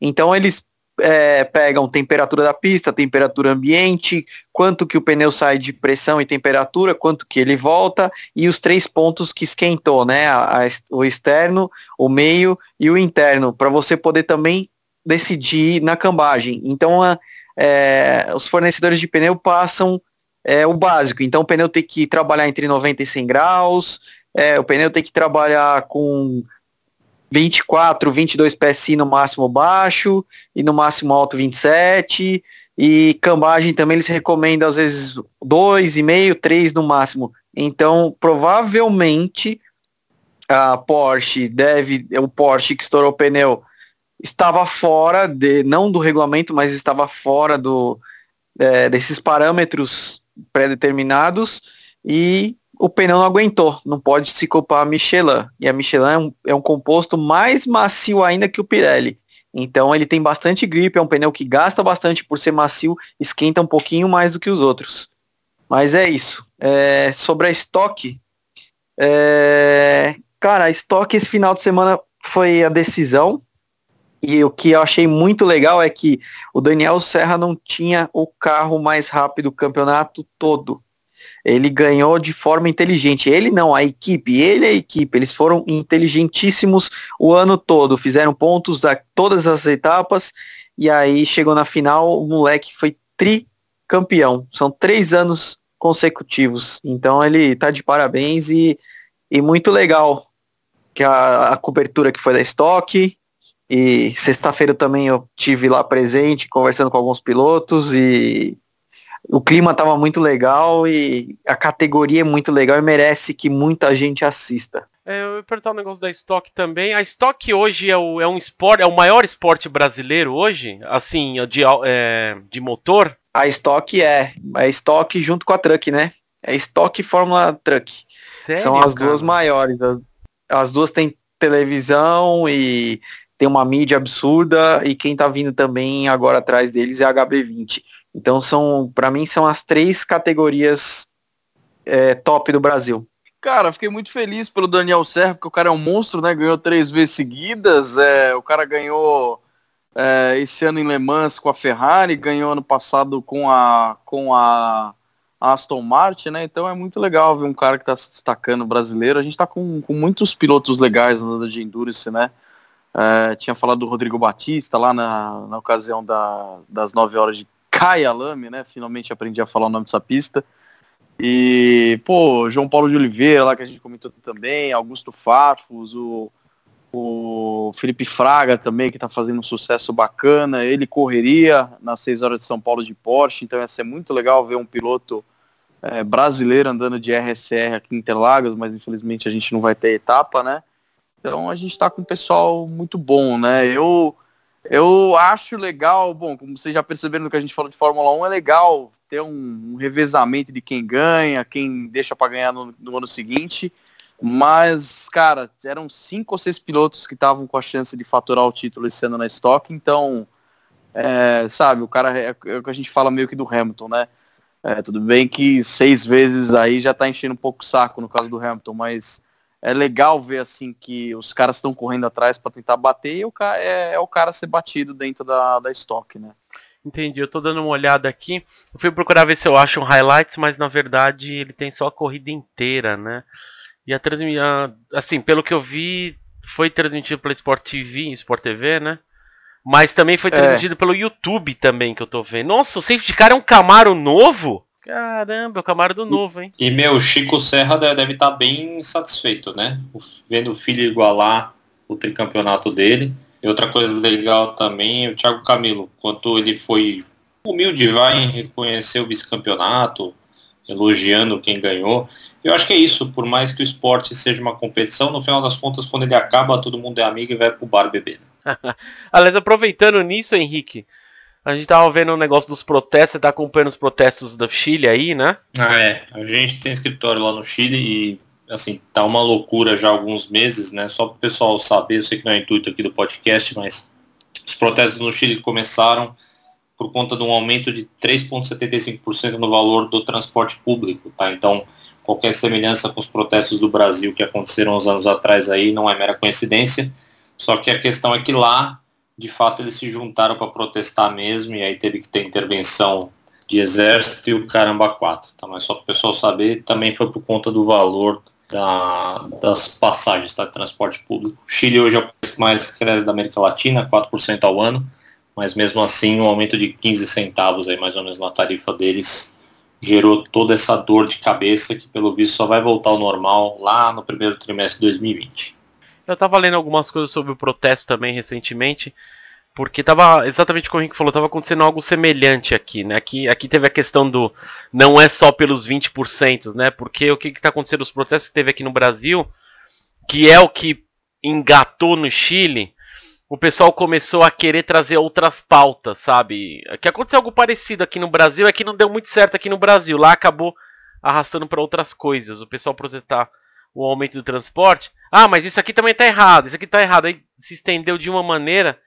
Então eles é, pegam temperatura da pista, temperatura ambiente, quanto que o pneu sai de pressão e temperatura, quanto que ele volta e os três pontos que esquentou, né? A, a, o externo, o meio e o interno, para você poder também decidir na cambagem. Então a, é, os fornecedores de pneu passam é, o básico. Então o pneu tem que trabalhar entre 90 e 100 graus, é, o pneu tem que trabalhar com 24, 22 PSI no máximo baixo e no máximo alto 27. E cambagem também eles recomendam às vezes 2,5, 3 no máximo. Então, provavelmente a Porsche deve, o Porsche que estourou o pneu estava fora de, não do regulamento, mas estava fora do, é, desses parâmetros pré-determinados e o pneu não aguentou. Não pode se culpar a Michelin. E a Michelin é um, é um composto mais macio ainda que o Pirelli. Então ele tem bastante grip, é um pneu que gasta bastante por ser macio, esquenta um pouquinho mais do que os outros. Mas é isso. É, sobre a estoque, é, cara, a estoque esse final de semana foi a decisão. E o que eu achei muito legal é que o Daniel Serra não tinha o carro mais rápido do campeonato todo ele ganhou de forma inteligente. Ele não, a equipe, ele e a equipe, eles foram inteligentíssimos o ano todo, fizeram pontos a todas as etapas, e aí chegou na final, o moleque foi tricampeão. São três anos consecutivos. Então ele tá de parabéns e, e muito legal que a, a cobertura que foi da estoque. E sexta-feira também eu tive lá presente, conversando com alguns pilotos e o clima estava muito legal e a categoria é muito legal e merece que muita gente assista. É, eu ia perguntar um negócio da Stock também. A Stock hoje é, o, é um esporte, é o maior esporte brasileiro hoje, assim, de, é, de motor? A Stock é, é Stock junto com a Truck, né? É Stock e Fórmula Truck. Sério, São as cara? duas maiores. As duas têm televisão e tem uma mídia absurda e quem tá vindo também agora atrás deles é a HB20. Então são, para mim, são as três categorias é, top do Brasil. Cara, fiquei muito feliz pelo Daniel Serra, porque o cara é um monstro, né? Ganhou três vezes seguidas. É, o cara ganhou é, esse ano em Le Mans com a Ferrari, ganhou ano passado com a, com a Aston Martin, né? Então é muito legal ver um cara que está se destacando brasileiro. A gente está com, com muitos pilotos legais na de Endurance, né? É, tinha falado do Rodrigo Batista lá na, na ocasião da, das 9 horas de Kai Alame, né? Finalmente aprendi a falar o nome dessa pista. E, pô, João Paulo de Oliveira, lá que a gente comentou também, Augusto Farfus, o, o Felipe Fraga também, que tá fazendo um sucesso bacana. Ele correria nas 6 horas de São Paulo de Porsche, então ia ser muito legal ver um piloto é, brasileiro andando de RSR aqui em Interlagos, mas infelizmente a gente não vai ter etapa, né? Então a gente tá com um pessoal muito bom, né? Eu eu acho legal, bom, como vocês já perceberam no que a gente falou de Fórmula 1, é legal ter um, um revezamento de quem ganha, quem deixa para ganhar no, no, ano seguinte. Mas, cara, eram cinco ou seis pilotos que estavam com a chance de faturar o título esse ano na Stock, então, é, sabe, o cara é, é, o que a gente fala meio que do Hamilton, né? É, tudo bem que seis vezes aí já tá enchendo um pouco o saco no caso do Hamilton, mas é legal ver assim que os caras estão correndo atrás para tentar bater e o cara, é, é, o cara ser batido dentro da, da estoque, né? Entendi, eu tô dando uma olhada aqui. Eu fui procurar ver se eu acho um highlights, mas na verdade ele tem só a corrida inteira, né? E a transmissão, assim, pelo que eu vi, foi transmitido pela Sport TV, Sport TV, né? Mas também foi é. transmitido é. pelo YouTube também, que eu tô vendo. Nossa, o safety car é um Camaro novo? Caramba, é o Camaro do novo, hein? E, meu, Chico Serra deve estar tá bem satisfeito, né? Vendo o filho igualar o tricampeonato dele. E outra coisa legal também, o Thiago Camilo, quanto ele foi humilde, vai em reconhecer o vice-campeonato, elogiando quem ganhou. Eu acho que é isso, por mais que o esporte seja uma competição, no final das contas, quando ele acaba, todo mundo é amigo e vai pro bar beber. Aliás, aproveitando nisso, Henrique, a gente tava vendo o um negócio dos protestos, você tá acompanhando os protestos do Chile aí, né? Ah, é. A gente tem escritório lá no Chile e, assim, tá uma loucura já há alguns meses, né? Só pro pessoal saber, eu sei que não é intuito aqui do podcast, mas os protestos no Chile começaram por conta de um aumento de 3,75% no valor do transporte público, tá? Então, qualquer semelhança com os protestos do Brasil que aconteceram uns anos atrás aí não é mera coincidência. Só que a questão é que lá de fato eles se juntaram para protestar mesmo e aí teve que ter intervenção de exército e o caramba quatro, tá? Mas só para o pessoal saber, também foi por conta do valor da, das passagens tá? de transporte público. O Chile hoje é o país mais cresce da América Latina, 4% ao ano, mas mesmo assim um aumento de 15 centavos aí mais ou menos na tarifa deles gerou toda essa dor de cabeça que pelo visto só vai voltar ao normal lá no primeiro trimestre de 2020. Eu tava lendo algumas coisas sobre o protesto também recentemente, porque tava exatamente como o Henrique falou, tava acontecendo algo semelhante aqui, né? Aqui, aqui teve a questão do não é só pelos 20%, né? Porque o que que tá acontecendo os protestos que teve aqui no Brasil, que é o que engatou no Chile, o pessoal começou a querer trazer outras pautas, sabe? Que aconteceu algo parecido aqui no Brasil, é que não deu muito certo aqui no Brasil, lá acabou arrastando para outras coisas. O pessoal protestar o aumento do transporte. Ah, mas isso aqui também está errado, isso aqui está errado. Aí se estendeu de uma maneira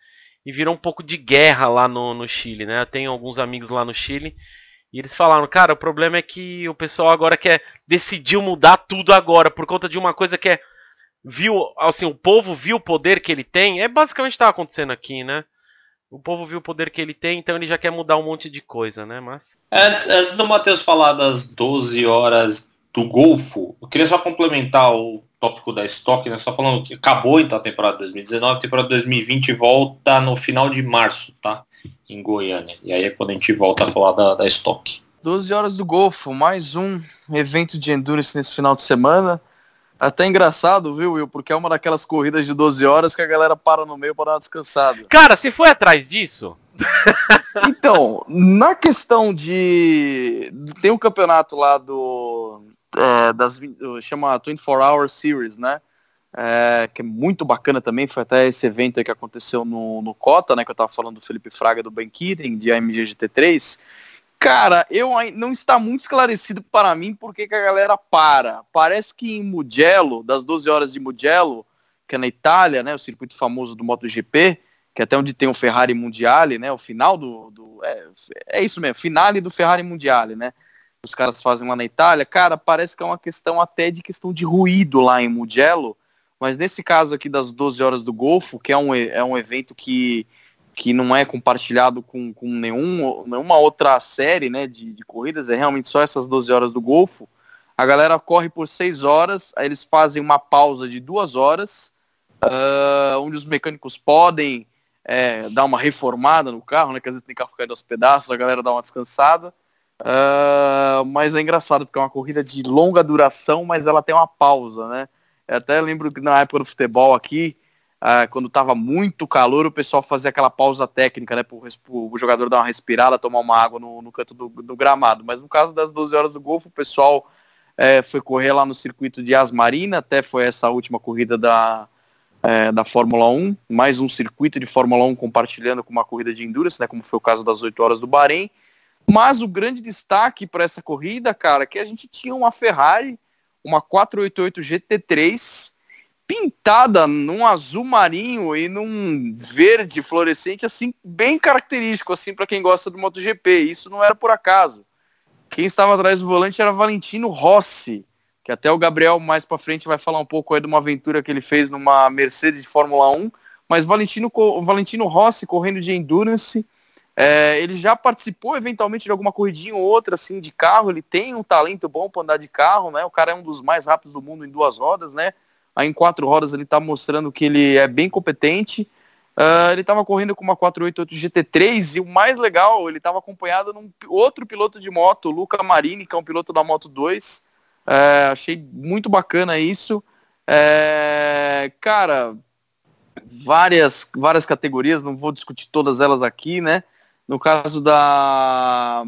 e virou um pouco de guerra lá no, no Chile, né? Eu tenho alguns amigos lá no Chile e eles falaram, cara, o problema é que o pessoal agora quer decidiu mudar tudo agora por conta de uma coisa que é viu, assim, o povo viu o poder que ele tem. É basicamente está acontecendo aqui, né? O povo viu o poder que ele tem, então ele já quer mudar um monte de coisa, né? Mas antes, antes do Matheus falar das 12 horas do Golfo, eu queria só complementar o tópico da estoque, né? Só falando que acabou então a temporada 2019, a temporada 2020 volta no final de março, tá? Em Goiânia. E aí é quando a gente volta a falar da, da estoque. 12 horas do Golfo, mais um evento de endurance nesse final de semana. Até engraçado, viu, Will? Porque é uma daquelas corridas de 12 horas que a galera para no meio para dar uma descansada. Cara, se foi atrás disso? então, na questão de. Tem um campeonato lá do é, das, chama 24 Hour Series, né? É, que é muito bacana também, foi até esse evento que aconteceu no, no Cota, né, que eu tava falando do Felipe Fraga do Ben Kiden, de AMG GT3. Cara, eu não está muito esclarecido para mim porque que a galera para. Parece que em Mugello, das 12 horas de Mugello, que é na Itália, né, o circuito famoso do MotoGP, que é até onde tem o Ferrari Mundiale, né, o final do... do é, é isso mesmo, finale do Ferrari Mundiale, né, os caras fazem lá na Itália, cara, parece que é uma questão até de questão de ruído lá em Mugello, mas nesse caso aqui das 12 horas do Golfo, que é um, é um evento que, que não é compartilhado com, com nenhum, nenhuma outra série né, de, de corridas, é realmente só essas 12 horas do Golfo, a galera corre por 6 horas, aí eles fazem uma pausa de 2 horas, uh, onde os mecânicos podem é, dar uma reformada no carro, né, que às vezes tem carro caído aos pedaços, a galera dá uma descansada, Uh, mas é engraçado porque é uma corrida de longa duração, mas ela tem uma pausa, né? Eu até lembro que na época do futebol aqui, uh, quando tava muito calor, o pessoal fazia aquela pausa técnica, né? Para o jogador dar uma respirada, tomar uma água no, no canto do, do, gramado. Mas no caso das 12 horas do Golfo, o pessoal é, foi correr lá no circuito de Asmarina, até foi essa última corrida da, é, da Fórmula 1, mais um circuito de Fórmula 1 compartilhando com uma corrida de Endurance, né? Como foi o caso das 8 horas do Bahrein. Mas o grande destaque para essa corrida, cara, é que a gente tinha uma Ferrari, uma 488 GT3, pintada num azul marinho e num verde fluorescente, assim, bem característico, assim, para quem gosta do MotoGP. Isso não era por acaso. Quem estava atrás do volante era Valentino Rossi, que até o Gabriel mais para frente vai falar um pouco aí de uma aventura que ele fez numa Mercedes de Fórmula 1. Mas Valentino, Valentino Rossi correndo de Endurance é, ele já participou eventualmente de alguma corridinha ou outra assim de carro. Ele tem um talento bom para andar de carro, né? O cara é um dos mais rápidos do mundo em duas rodas, né? Aí em quatro rodas ele está mostrando que ele é bem competente. Uh, ele estava correndo com uma 488 GT3 e o mais legal, ele estava acompanhado num outro piloto de moto, Luca Marini, que é um piloto da Moto 2. Uh, achei muito bacana isso. Uh, cara, várias, várias categorias, não vou discutir todas elas aqui, né? No caso da,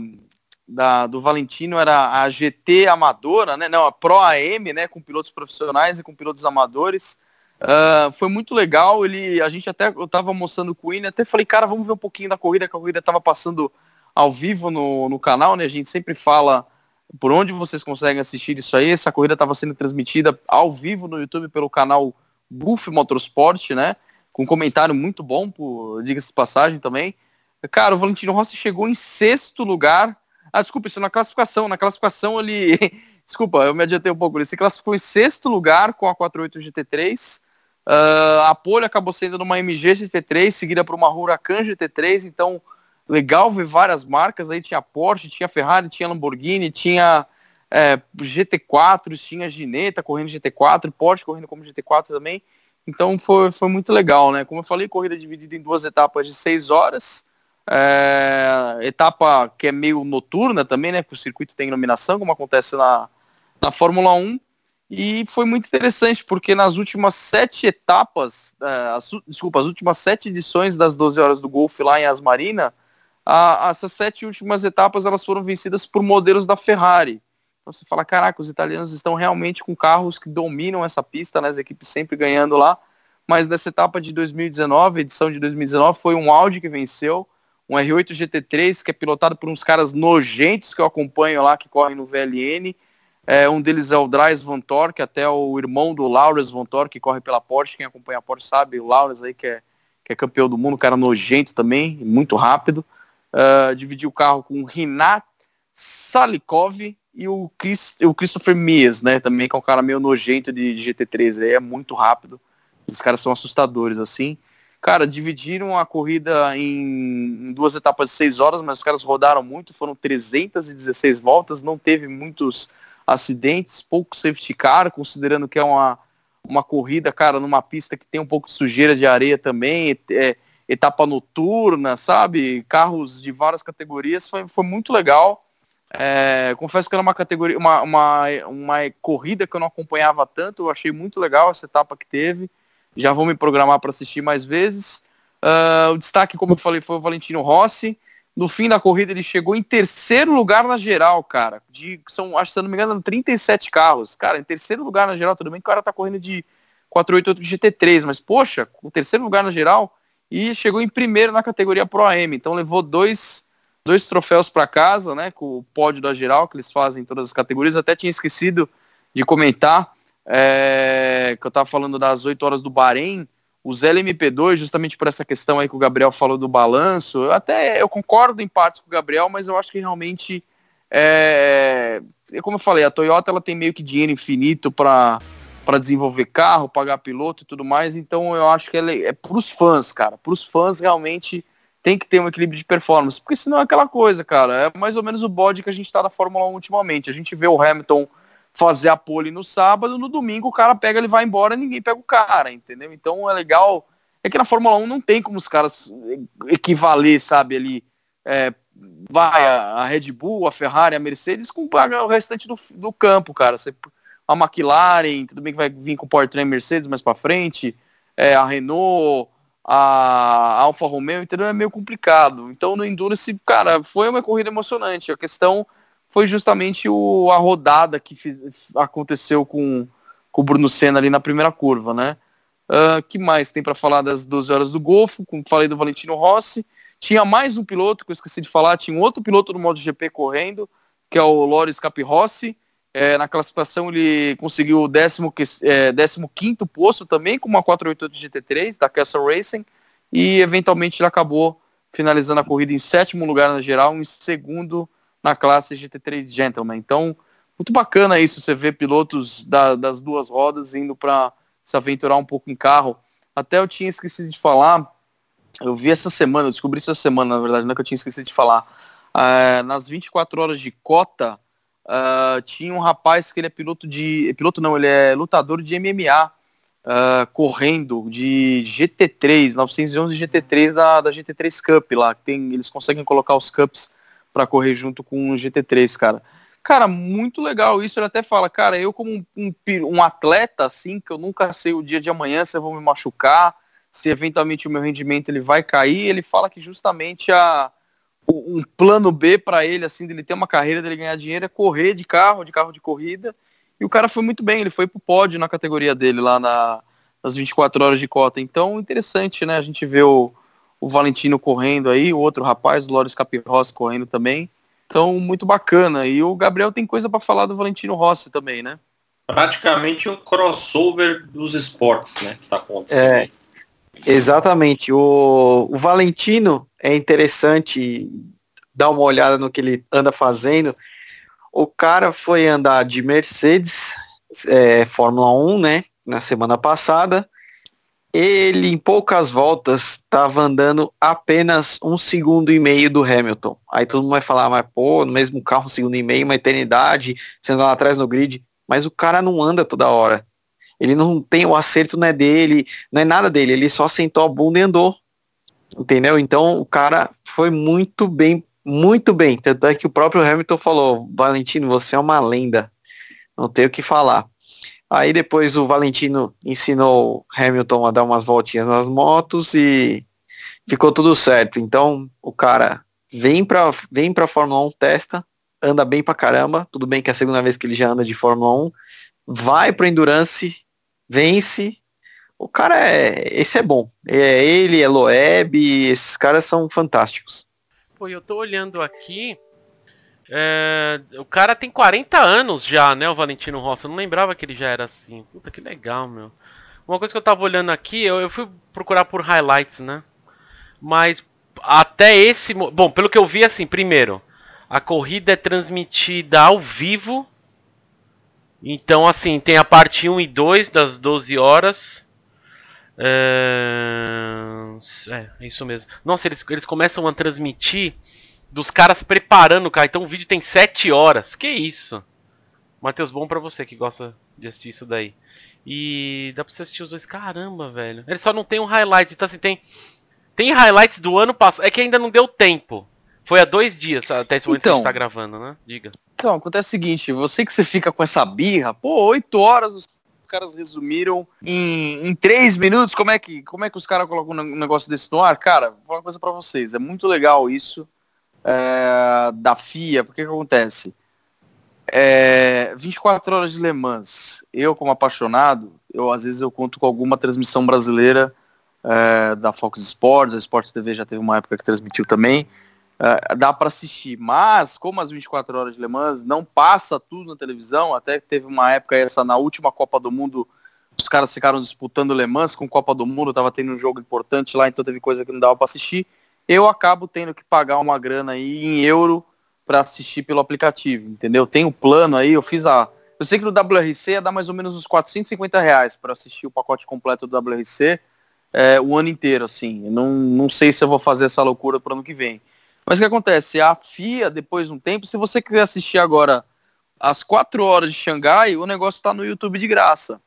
da do Valentino era a GT amadora, né? Não, a Pro AM, né? Com pilotos profissionais e com pilotos amadores. Uh, foi muito legal. Ele, a gente até eu tava mostrando com Ine, até falei, cara, vamos ver um pouquinho da corrida, que a corrida tava passando ao vivo no, no canal, né? A gente sempre fala por onde vocês conseguem assistir isso aí. Essa corrida estava sendo transmitida ao vivo no YouTube pelo canal Buff Motorsport, né? Com comentário muito bom, diga-se de passagem também. Cara, o Valentino Rossi chegou em sexto lugar. Ah, desculpa, isso é na classificação. Na classificação ele. desculpa, eu me adiantei um pouco. Ele se classificou em sexto lugar com a 48 GT3. Uh, a pole acabou sendo numa MG GT3, seguida por uma Huracan GT3. Então, legal ver várias marcas. Aí tinha Porsche, tinha Ferrari, tinha Lamborghini, tinha é, GT4, tinha Gineta correndo GT4, Porsche correndo como GT4 também. Então foi, foi muito legal, né? Como eu falei, corrida dividida em duas etapas de seis horas. É, etapa que é meio noturna também, né? Que o circuito tem iluminação, como acontece na, na Fórmula 1. E foi muito interessante, porque nas últimas sete etapas, é, as, desculpa, as últimas sete edições das 12 horas do Golf lá em Asmarina, a, essas sete últimas etapas elas foram vencidas por modelos da Ferrari. Então você fala, caraca, os italianos estão realmente com carros que dominam essa pista, né? As equipes sempre ganhando lá. Mas nessa etapa de 2019, edição de 2019, foi um Audi que venceu, um R8 GT3 que é pilotado por uns caras nojentos que eu acompanho lá, que correm no VLN. É, um deles é o Dries Van Torque, até o irmão do Laurens Van Torque, que corre pela Porsche. Quem acompanha a Porsche sabe, o Laurens aí, que é, que é campeão do mundo, cara nojento também, muito rápido. Uh, dividiu o carro com o Rinat Salikov e o, Chris, o Christopher Mies, né? Também que é um cara meio nojento de, de GT3. Ele é muito rápido. Esses caras são assustadores, assim. Cara, dividiram a corrida em, duas etapas de seis horas, mas os caras rodaram muito, foram 316 voltas, não teve muitos acidentes, pouco safety car, considerando que é uma, uma corrida, cara, numa pista que tem um pouco de sujeira de areia também, é, etapa noturna, sabe? Carros de várias categorias, foi, foi muito legal. É, confesso que era uma categoria, uma, uma, uma corrida que eu não acompanhava tanto, eu achei muito legal essa etapa que teve. Já vou me programar para assistir mais vezes. Uh, o destaque, como eu falei, foi o Valentino Rossi. No fim da corrida ele chegou em terceiro lugar na geral, cara. De, são, acho se não me engano, 37 carros. Cara, em terceiro lugar na geral, tudo bem que o cara tá correndo de 488 GT3, mas poxa, o terceiro lugar na geral, e chegou em primeiro na categoria Pro AM. Então levou dois, dois troféus para casa, né? Com o pódio da geral, que eles fazem em todas as categorias. Até tinha esquecido de comentar é, que eu estava falando das 8 horas do Bahrein. Os LMP2, justamente por essa questão aí que o Gabriel falou do balanço, eu até eu concordo em partes com o Gabriel, mas eu acho que realmente é, é como eu falei, a Toyota ela tem meio que dinheiro infinito para para desenvolver carro, pagar piloto e tudo mais. Então eu acho que é, é para os fãs, cara. Para os fãs realmente tem que ter um equilíbrio de performance, porque senão é aquela coisa, cara. É mais ou menos o bode que a gente está na Fórmula 1 ultimamente. A gente vê o Hamilton fazer a pole no sábado, no domingo o cara pega, ele vai embora, ninguém pega o cara, entendeu? Então é legal. É que na Fórmula 1 não tem como os caras equivaler, sabe, ali. É, vai a, Red Bull, a Ferrari, a Mercedes com o restante do, do campo, cara. Você a McLaren, tudo bem que vai vir com o Powertrain Mercedes mais para frente, é, a Renault, a Alfa Romeo, entendeu? É meio complicado. Então no Endurance, cara, foi uma corrida emocionante. A questão foi justamente o, a rodada que fiz, aconteceu com, com o Bruno Senna ali na primeira curva, né? Uh, que mais tem para falar das 12 horas do Golfo? Como falei do Valentino Rossi. Tinha mais um piloto que eu esqueci de falar, tinha um outro piloto do MotoGP correndo, que é o Loris Capirossi, é, na classificação ele conseguiu o 15 é, décimo quinto posto também com uma 488 GT3 da Castle Racing e eventualmente ele acabou finalizando a corrida em sétimo lugar na geral, em segundo na classe GT3 Gentleman. Então, muito bacana isso, você ver pilotos da, das duas rodas indo para se aventurar um pouco em carro. Até eu tinha esquecido de falar, eu vi essa semana, eu descobri essa semana, na verdade, não é que eu tinha esquecido de falar. Uh, nas 24 horas de cota, uh, tinha um rapaz que ele é piloto de. Piloto não, ele é lutador de MMA. Uh, ah, correndo de GT3, 911 GT3 da, da GT3 Cup lá, tem, eles conseguem colocar os cups para correr junto com o GT3, cara. Cara, muito legal isso. Ele até fala, cara, eu como um, um, um, atleta, assim, que eu nunca sei o dia de amanhã se eu vou me machucar, se eventualmente o meu rendimento ele vai cair, ele fala que justamente a, um plano B para ele, assim, dele ter uma carreira, dele ganhar dinheiro, é correr de carro, de carro de corrida. E o cara foi muito bem, ele foi pro pódio na categoria dele lá na, nas 24 horas de cota. Então, interessante, né? A gente vê o, o Valentino correndo aí, o outro rapaz, o Loris Capirossi correndo também. Então, muito bacana. E o Gabriel tem coisa para falar do Valentino Rossi também, né? Praticamente um crossover dos esportes, né? Que tá acontecendo. É, exatamente. O, o Valentino é interessante dar uma olhada no que ele anda fazendo. O cara foi andar de Mercedes, é, Fórmula 1, né? Na semana passada ele em poucas voltas estava andando apenas um segundo e meio do Hamilton. Aí todo mundo vai falar, mas pô, no mesmo carro, um segundo e meio, uma eternidade, sendo lá atrás no grid. Mas o cara não anda toda hora. Ele não tem, o acerto não é dele, não é nada dele, ele só sentou a bunda e andou. Entendeu? Então o cara foi muito bem, muito bem. Tanto é que o próprio Hamilton falou, Valentino, você é uma lenda. Não tenho o que falar. Aí depois o Valentino ensinou Hamilton a dar umas voltinhas nas motos e ficou tudo certo. Então o cara vem para vem para Fórmula 1, testa, anda bem pra caramba. Tudo bem que é a segunda vez que ele já anda de Fórmula 1, vai para Endurance, vence. O cara é, esse é bom. É ele, é Loeb, esses caras são fantásticos. Pô, eu tô olhando aqui, é, o cara tem 40 anos já, né, o Valentino Rossi. Eu não lembrava que ele já era assim. Puta, que legal, meu. Uma coisa que eu tava olhando aqui, eu, eu fui procurar por highlights, né? Mas até esse. Bom, pelo que eu vi, assim, primeiro, a corrida é transmitida ao vivo. Então, assim, tem a parte 1 e 2 das 12 horas. É, é, isso mesmo. Nossa, eles, eles começam a transmitir dos caras preparando o carro. Então o vídeo tem 7 horas. Que isso? Matheus, bom pra você que gosta de assistir isso daí. E dá pra você assistir os dois. Caramba, velho. Ele só não tem um highlight. Então assim, tem. Tem highlights do ano passado. É que ainda não deu tempo. Foi há dois dias até esse momento então, que a gente tá gravando, né? Diga. Então, acontece o seguinte, você que você fica com essa birra, pô, 8 horas os caras resumiram em, em 3 minutos, como é que, como é que os caras colocam um negócio desse no ar? Cara, vou falar uma coisa pra vocês, é muito legal isso é, da FIA, porque que acontece? É, 24 horas de Le Mans, eu como apaixonado, eu às vezes eu conto com alguma transmissão brasileira é, da Fox Sports, a Sport TV já teve uma época que transmitiu também, é, dá para assistir, mas como as 24 horas de Le Mans não passa tudo na televisão, até teve uma época essa na última Copa do Mundo, os caras ficaram disputando Le Mans com Copa do Mundo, tava tendo um jogo importante lá, então teve coisa que não dava para assistir eu acabo tendo que pagar uma grana aí em euro para assistir pelo aplicativo, entendeu? Tem o um plano aí, eu fiz a. Eu sei que no WRC ia dar mais ou menos uns 450 reais para assistir o pacote completo do WRC é, o ano inteiro, assim. Eu não, não sei se eu vou fazer essa loucura para ano que vem. Mas o que acontece? A FIA, depois de um tempo, se você quiser assistir agora às 4 horas de Xangai, o negócio está no YouTube de graça.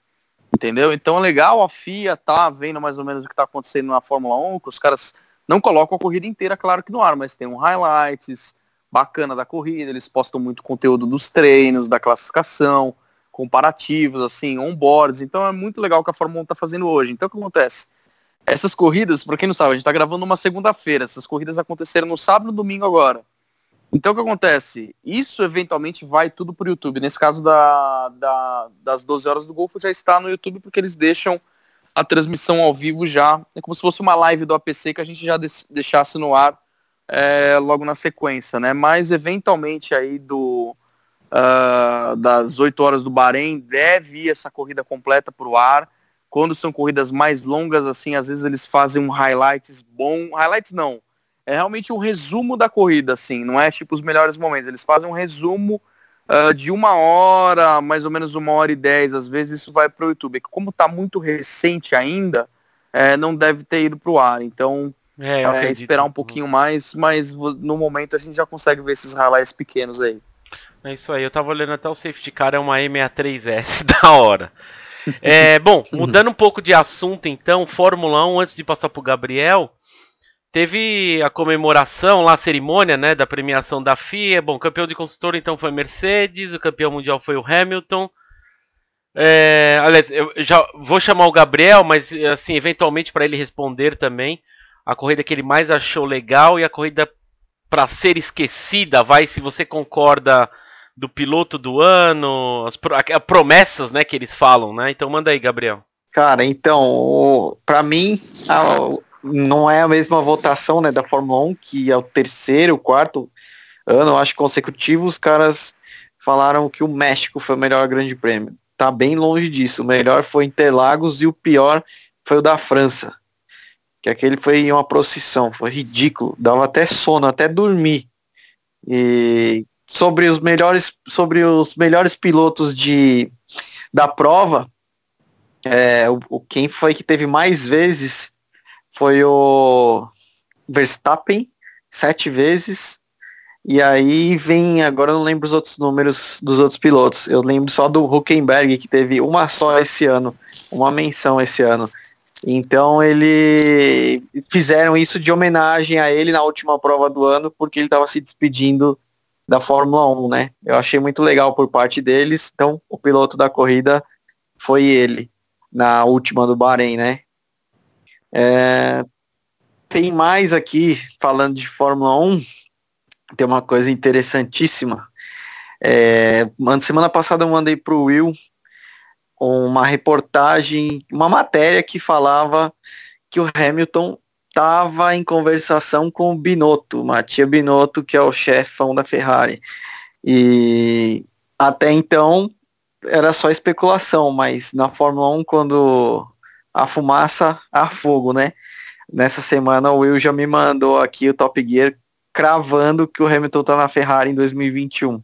Entendeu? Então é legal a FIA tá vendo mais ou menos o que está acontecendo na Fórmula 1, que os caras não colocam a corrida inteira, claro que no ar, mas tem um highlights bacana da corrida, eles postam muito conteúdo dos treinos, da classificação, comparativos, assim, onboards. Então é muito legal o que a Fórmula 1 está fazendo hoje. Então o que acontece? Essas corridas, para quem não sabe, a gente está gravando uma segunda-feira. Essas corridas aconteceram no sábado e domingo agora. Então o que acontece? Isso eventualmente vai tudo para o YouTube. Nesse caso da, da, das 12 horas do Golfo já está no YouTube porque eles deixam a transmissão ao vivo já. É como se fosse uma live do APC que a gente já deixasse no ar é, logo na sequência, né? Mas eventualmente aí do uh, das 8 horas do Bahrein deve ir essa corrida completa para o ar. Quando são corridas mais longas, assim, às vezes eles fazem um highlights bom. Highlights não. É realmente um resumo da corrida, assim, não é tipo os melhores momentos. Eles fazem um resumo uh, de uma hora, mais ou menos uma hora e dez, às vezes isso vai para o YouTube. Como está muito recente ainda, é, não deve ter ido para o ar. Então, é, é, esperar um pouquinho mais, mas no momento a gente já consegue ver esses highlights pequenos aí. É isso aí, eu tava olhando até o safety car, é uma E63S da hora. É, bom, mudando um pouco de assunto então, Fórmula 1, antes de passar pro Gabriel, Teve a comemoração lá, a cerimônia, né, da premiação da FIA. Bom, campeão de construtor então foi Mercedes, o campeão mundial foi o Hamilton. É, aliás, eu já vou chamar o Gabriel, mas assim, eventualmente para ele responder também. A corrida que ele mais achou legal e a corrida para ser esquecida, vai se você concorda do piloto do ano, as promessas, né, que eles falam, né? Então manda aí, Gabriel. Cara, então, para mim, a, não é a mesma votação, né, da Fórmula 1, que é o terceiro, quarto ano, acho consecutivo, os caras falaram que o México foi o melhor grande prêmio. Tá bem longe disso. O melhor foi Interlagos e o pior foi o da França. Que aquele foi uma procissão, foi ridículo, dava até sono, até dormir. E sobre os melhores, sobre os melhores pilotos de da prova, é, o, quem foi que teve mais vezes foi o Verstappen, sete vezes. E aí vem, agora eu não lembro os outros números dos outros pilotos. Eu lembro só do Huckenberg, que teve uma só esse ano, uma menção esse ano. Então ele fizeram isso de homenagem a ele na última prova do ano, porque ele estava se despedindo da Fórmula 1, né? Eu achei muito legal por parte deles. Então o piloto da corrida foi ele na última do Bahrein, né? É, tem mais aqui falando de Fórmula 1. Tem uma coisa interessantíssima. É, semana passada eu mandei para o Will uma reportagem, uma matéria que falava que o Hamilton estava em conversação com o Binotto, Matia Binotto, que é o chefão da Ferrari. E até então era só especulação, mas na Fórmula 1, quando a fumaça há fogo, né? Nessa semana o Will já me mandou aqui o Top Gear cravando que o Hamilton tá na Ferrari em 2021.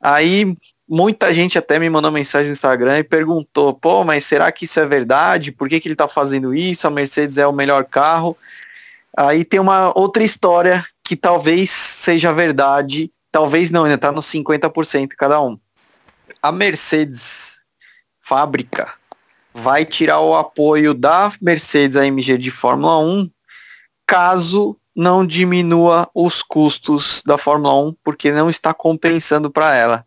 Aí muita gente até me mandou mensagem no Instagram e perguntou, pô, mas será que isso é verdade? Por que, que ele está fazendo isso? A Mercedes é o melhor carro. Aí tem uma outra história que talvez seja verdade, talvez não, ainda está nos 50% cada um. A Mercedes fábrica vai tirar o apoio da Mercedes AMG de Fórmula 1 caso não diminua os custos da Fórmula 1, porque não está compensando para ela.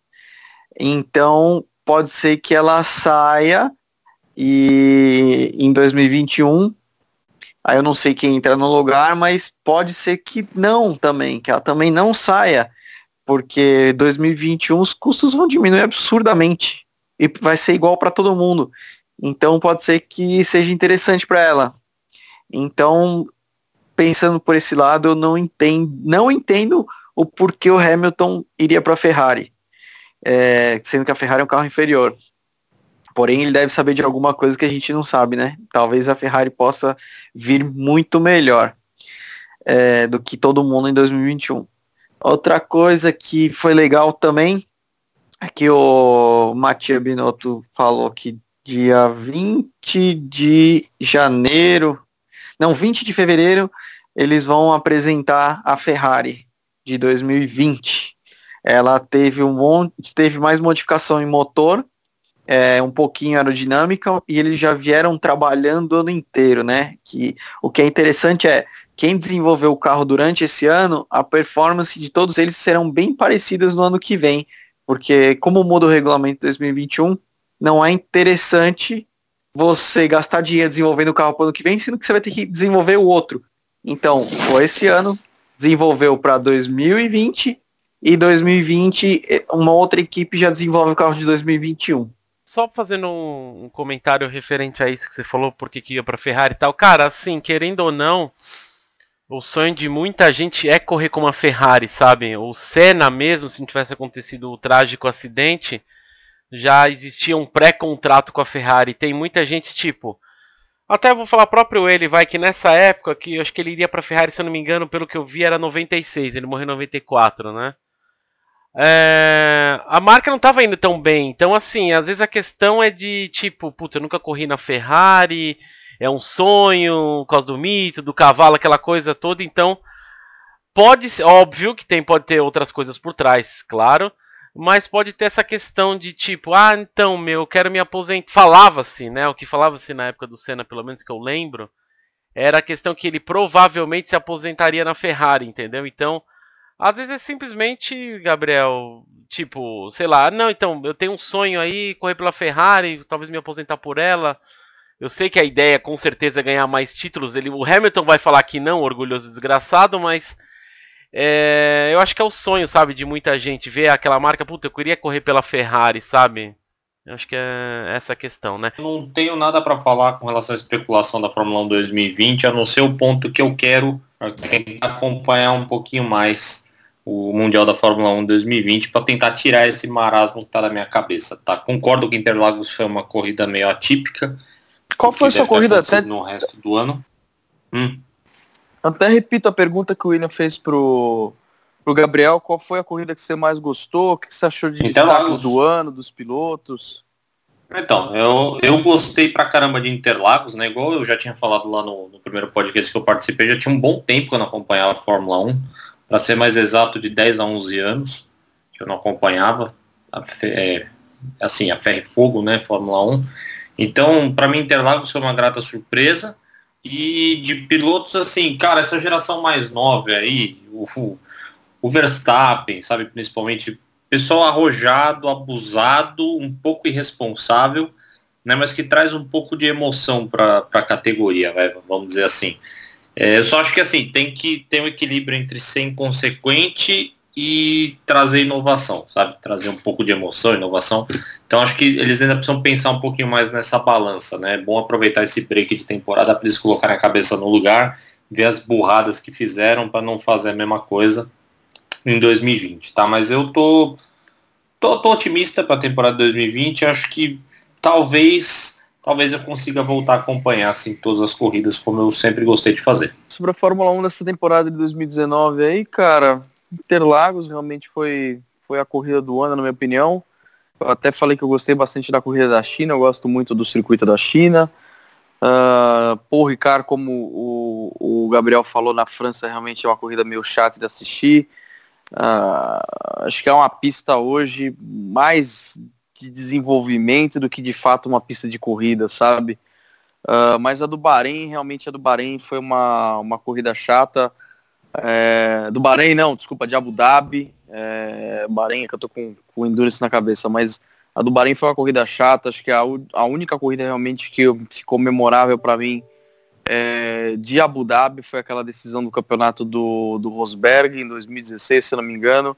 Então, pode ser que ela saia e em 2021, aí eu não sei quem entra no lugar, mas pode ser que não também, que ela também não saia, porque 2021 os custos vão diminuir absurdamente e vai ser igual para todo mundo. Então pode ser que seja interessante para ela. Então, pensando por esse lado, eu não entendo, não entendo o porquê o Hamilton iria para a Ferrari é, sendo que a Ferrari é um carro inferior. Porém, ele deve saber de alguma coisa que a gente não sabe, né? Talvez a Ferrari possa vir muito melhor é, do que todo mundo em 2021. Outra coisa que foi legal também é que o Matia Binotto falou que dia 20 de janeiro, não, 20 de fevereiro, eles vão apresentar a Ferrari de 2020 ela teve um monte, teve mais modificação em motor, é, um pouquinho aerodinâmica, e eles já vieram trabalhando o ano inteiro, né? Que o que é interessante é quem desenvolveu o carro durante esse ano, a performance de todos eles serão bem parecidas no ano que vem, porque como muda o regulamento 2021, não é interessante você gastar dinheiro desenvolvendo o carro para o ano que vem, sendo que você vai ter que desenvolver o outro. Então, foi esse ano, desenvolveu para 2020 e 2020 uma outra equipe já desenvolve o carro de 2021. Só fazendo um, um comentário referente a isso que você falou, porque que ia para Ferrari e tal. Cara, assim, querendo ou não, o sonho de muita gente é correr como a Ferrari, sabe? O Senna mesmo, se não tivesse acontecido o trágico acidente, já existia um pré-contrato com a Ferrari. Tem muita gente tipo, até vou falar próprio ele, vai que nessa época que eu acho que ele iria para Ferrari, se eu não me engano, pelo que eu vi era 96, ele morreu em 94, né? É, a marca não estava indo tão bem. Então, assim, às vezes a questão é de tipo, puta, eu nunca corri na Ferrari, é um sonho, por causa do mito, do cavalo, aquela coisa toda. Então, pode ser, óbvio que tem, pode ter outras coisas por trás, claro. Mas pode ter essa questão de tipo, ah, então, meu, eu quero me aposentar. Falava-se, né? O que falava-se na época do Senna, pelo menos que eu lembro, era a questão que ele provavelmente se aposentaria na Ferrari, entendeu? Então Às vezes é simplesmente, Gabriel, tipo, sei lá, não, então, eu tenho um sonho aí, correr pela Ferrari, talvez me aposentar por ela. Eu sei que a ideia com certeza é ganhar mais títulos. Ele, o Hamilton vai falar que não, orgulhoso desgraçado, mas é, eu acho que é o sonho, sabe, de muita gente ver aquela marca, puta, eu queria correr pela Ferrari, sabe? Eu acho que é essa a questão, né? Não tenho nada para falar com relação à especulação da Fórmula 1 2020, a não ser o ponto que eu quero acompanhar um pouquinho mais o Mundial da Fórmula 1 2020 para tentar tirar esse marasmo que está na minha cabeça, tá? Concordo que Interlagos foi uma corrida meio atípica. Qual foi a sua corrida até no resto do ano? Hum. Até repito a pergunta que o William fez pro, pro Gabriel, qual foi a corrida que você mais gostou? O que você achou de destaques do ano, dos pilotos? Então, eu, eu gostei pra caramba de Interlagos, né? Igual eu já tinha falado lá no, no primeiro podcast que eu participei, já tinha um bom tempo que eu não acompanhava a Fórmula 1 para ser mais exato, de 10 a 11 anos, que eu não acompanhava, a, é, assim, a ferro e fogo, né, Fórmula 1. Então, para mim, Interlagos foi uma grata surpresa. E de pilotos, assim, cara, essa geração mais nova aí, o, o Verstappen, sabe, principalmente, pessoal arrojado, abusado, um pouco irresponsável, né, mas que traz um pouco de emoção para a categoria, vai, vamos dizer assim. É, eu só acho que assim, tem que ter um equilíbrio entre ser inconsequente e trazer inovação, sabe? Trazer um pouco de emoção, inovação. Então acho que eles ainda precisam pensar um pouquinho mais nessa balança, né? É bom aproveitar esse break de temporada para eles colocarem a cabeça no lugar, ver as burradas que fizeram para não fazer a mesma coisa em 2020, tá? Mas eu tô, tô, tô otimista para a temporada 2020, acho que talvez talvez eu consiga voltar a acompanhar assim, todas as corridas como eu sempre gostei de fazer. Sobre a Fórmula 1 dessa temporada de 2019 aí, cara, Interlagos realmente foi, foi a corrida do ano, na minha opinião. Eu até falei que eu gostei bastante da corrida da China, eu gosto muito do circuito da China. Uh, Paul Ricard, como o, o Gabriel falou, na França realmente é uma corrida meio chata de assistir. Uh, acho que é uma pista hoje mais de desenvolvimento do que de fato uma pista de corrida, sabe? Uh, mas a do Bahrein, realmente a do Bahrein foi uma, uma corrida chata. É, do Bahrein não, desculpa, de Abu Dhabi. É, Bahrein, é que eu tô com, com Endurance na cabeça, mas a do Bahrein foi uma corrida chata. Acho que a, a única corrida realmente que ficou memorável para mim é, de Abu Dhabi foi aquela decisão do campeonato do, do Rosberg em 2016, se não me engano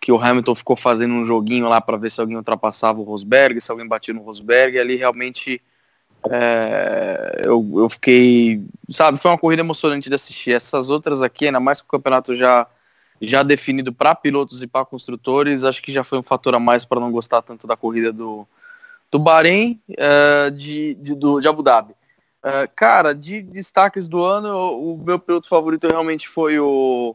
que o Hamilton ficou fazendo um joguinho lá para ver se alguém ultrapassava o Rosberg, se alguém batia no Rosberg, e ali realmente é, eu, eu fiquei, sabe, foi uma corrida emocionante de assistir. Essas outras aqui, ainda mais com o campeonato já, já definido para pilotos e para construtores, acho que já foi um fator a mais para não gostar tanto da corrida do, do Bahrein, é, de, de, do, de Abu Dhabi. É, cara, de destaques do ano, o meu piloto favorito realmente foi o,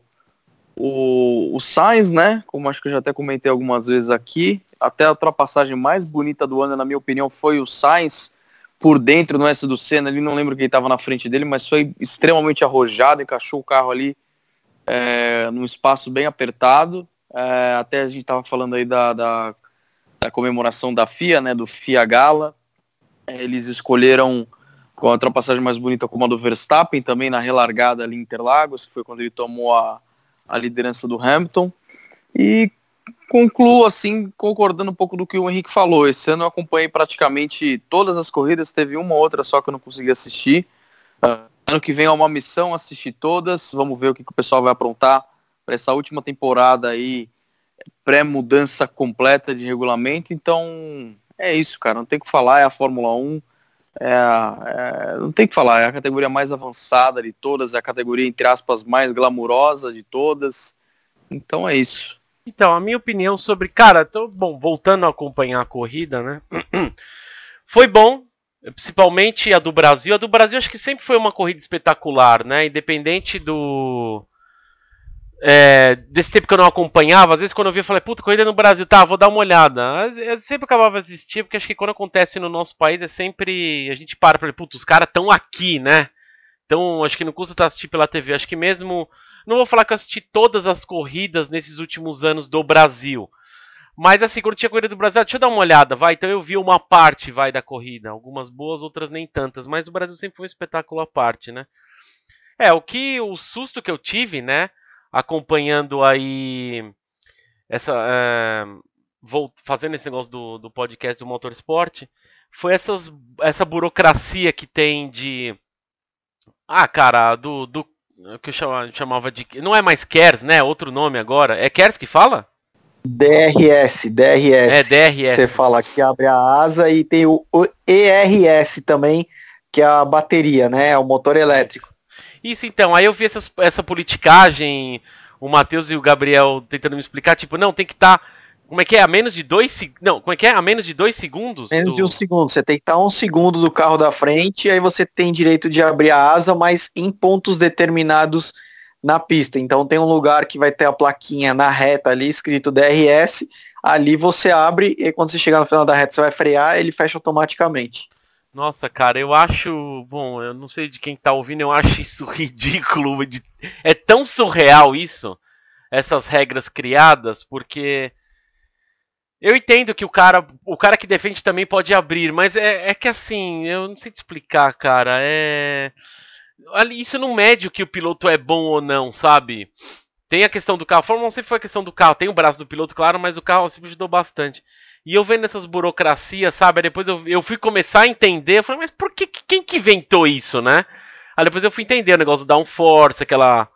o, o Sainz, né? Como acho que eu já até comentei algumas vezes aqui, até a ultrapassagem mais bonita do ano, na minha opinião, foi o Sainz por dentro no S do Senna, ali não lembro quem estava na frente dele, mas foi extremamente arrojado, encaixou o carro ali é, num espaço bem apertado. É, até a gente estava falando aí da, da, da, comemoração da FIA, né? Do FIA Gala. É, eles escolheram com a ultrapassagem mais bonita como a do Verstappen, também na relargada ali em Interlagos, que foi quando ele tomou a, a liderança do Hamilton. E concluo assim, concordando um pouco do que o Henrique falou. Esse ano eu acompanhei praticamente todas as corridas, teve uma ou outra só que eu não consegui assistir. Uh, ano que vem é uma missão assistir todas. Vamos ver o que, que o pessoal vai aprontar para essa última temporada aí, pré-mudança completa de regulamento. Então, é isso, cara. Não tem o que falar, é a Fórmula 1. É, é, não tem que falar, é a categoria mais avançada de todas, é a categoria, entre aspas, mais glamurosa de todas. Então é isso. Então, a minha opinião sobre. Cara, tô, bom, voltando a acompanhar a corrida, né? Foi bom, principalmente a do Brasil. A do Brasil acho que sempre foi uma corrida espetacular, né? Independente do é, desse tempo que eu não acompanhava, às vezes quando eu via, eu falei, puta, corrida no Brasil, tá, vou dar uma olhada. Eu sempre acabava assistir, porque acho que quando acontece no nosso país é sempre. A gente para pra puta, os caras estão aqui, né? Então acho que não custa estar assistir pela TV. Acho que mesmo. Não vou falar que eu assisti todas as corridas nesses últimos anos do Brasil. Mas assim, quando tinha corrida do Brasil, deixa eu dar uma olhada, vai. Então eu vi uma parte, vai, da corrida. Algumas boas, outras nem tantas. Mas o Brasil sempre foi um espetáculo à parte, né? É, o que. O susto que eu tive, né? acompanhando aí essa é, vou fazendo esse negócio do, do podcast do Motorsport foi essas, essa burocracia que tem de ah cara do, do que eu chamava, chamava de não é mais KERS né outro nome agora. É KERS que fala? DRS DRS é DRS você fala que abre a asa e tem o, o ERS também que é a bateria né é o motor elétrico. Isso então aí eu vi essas, essa politicagem o Matheus e o Gabriel tentando me explicar, tipo, não, tem que estar. Tá, como é que é? A menos de dois Não, como é que é? A menos de dois segundos? Menos do... de um segundo. Você tem que estar um segundo do carro da frente, e aí você tem direito de abrir a asa, mas em pontos determinados na pista. Então tem um lugar que vai ter a plaquinha na reta ali, escrito DRS. Ali você abre e quando você chegar no final da reta você vai frear, ele fecha automaticamente. Nossa, cara, eu acho. Bom, eu não sei de quem tá ouvindo, eu acho isso ridículo. É tão surreal isso, essas regras criadas, porque. Eu entendo que o cara, o cara que defende também pode abrir, mas é, é que assim, eu não sei te explicar, cara. É. Isso não mede o que o piloto é bom ou não, sabe? Tem a questão do carro. A Fórmula não sempre foi a questão do carro. Tem o braço do piloto, claro, mas o carro sempre ajudou bastante. E eu vendo essas burocracias, sabe? Aí depois eu, eu fui começar a entender. Eu falei, mas por que quem que inventou isso, né? Aí depois eu fui entender o negócio do downforce, aquela.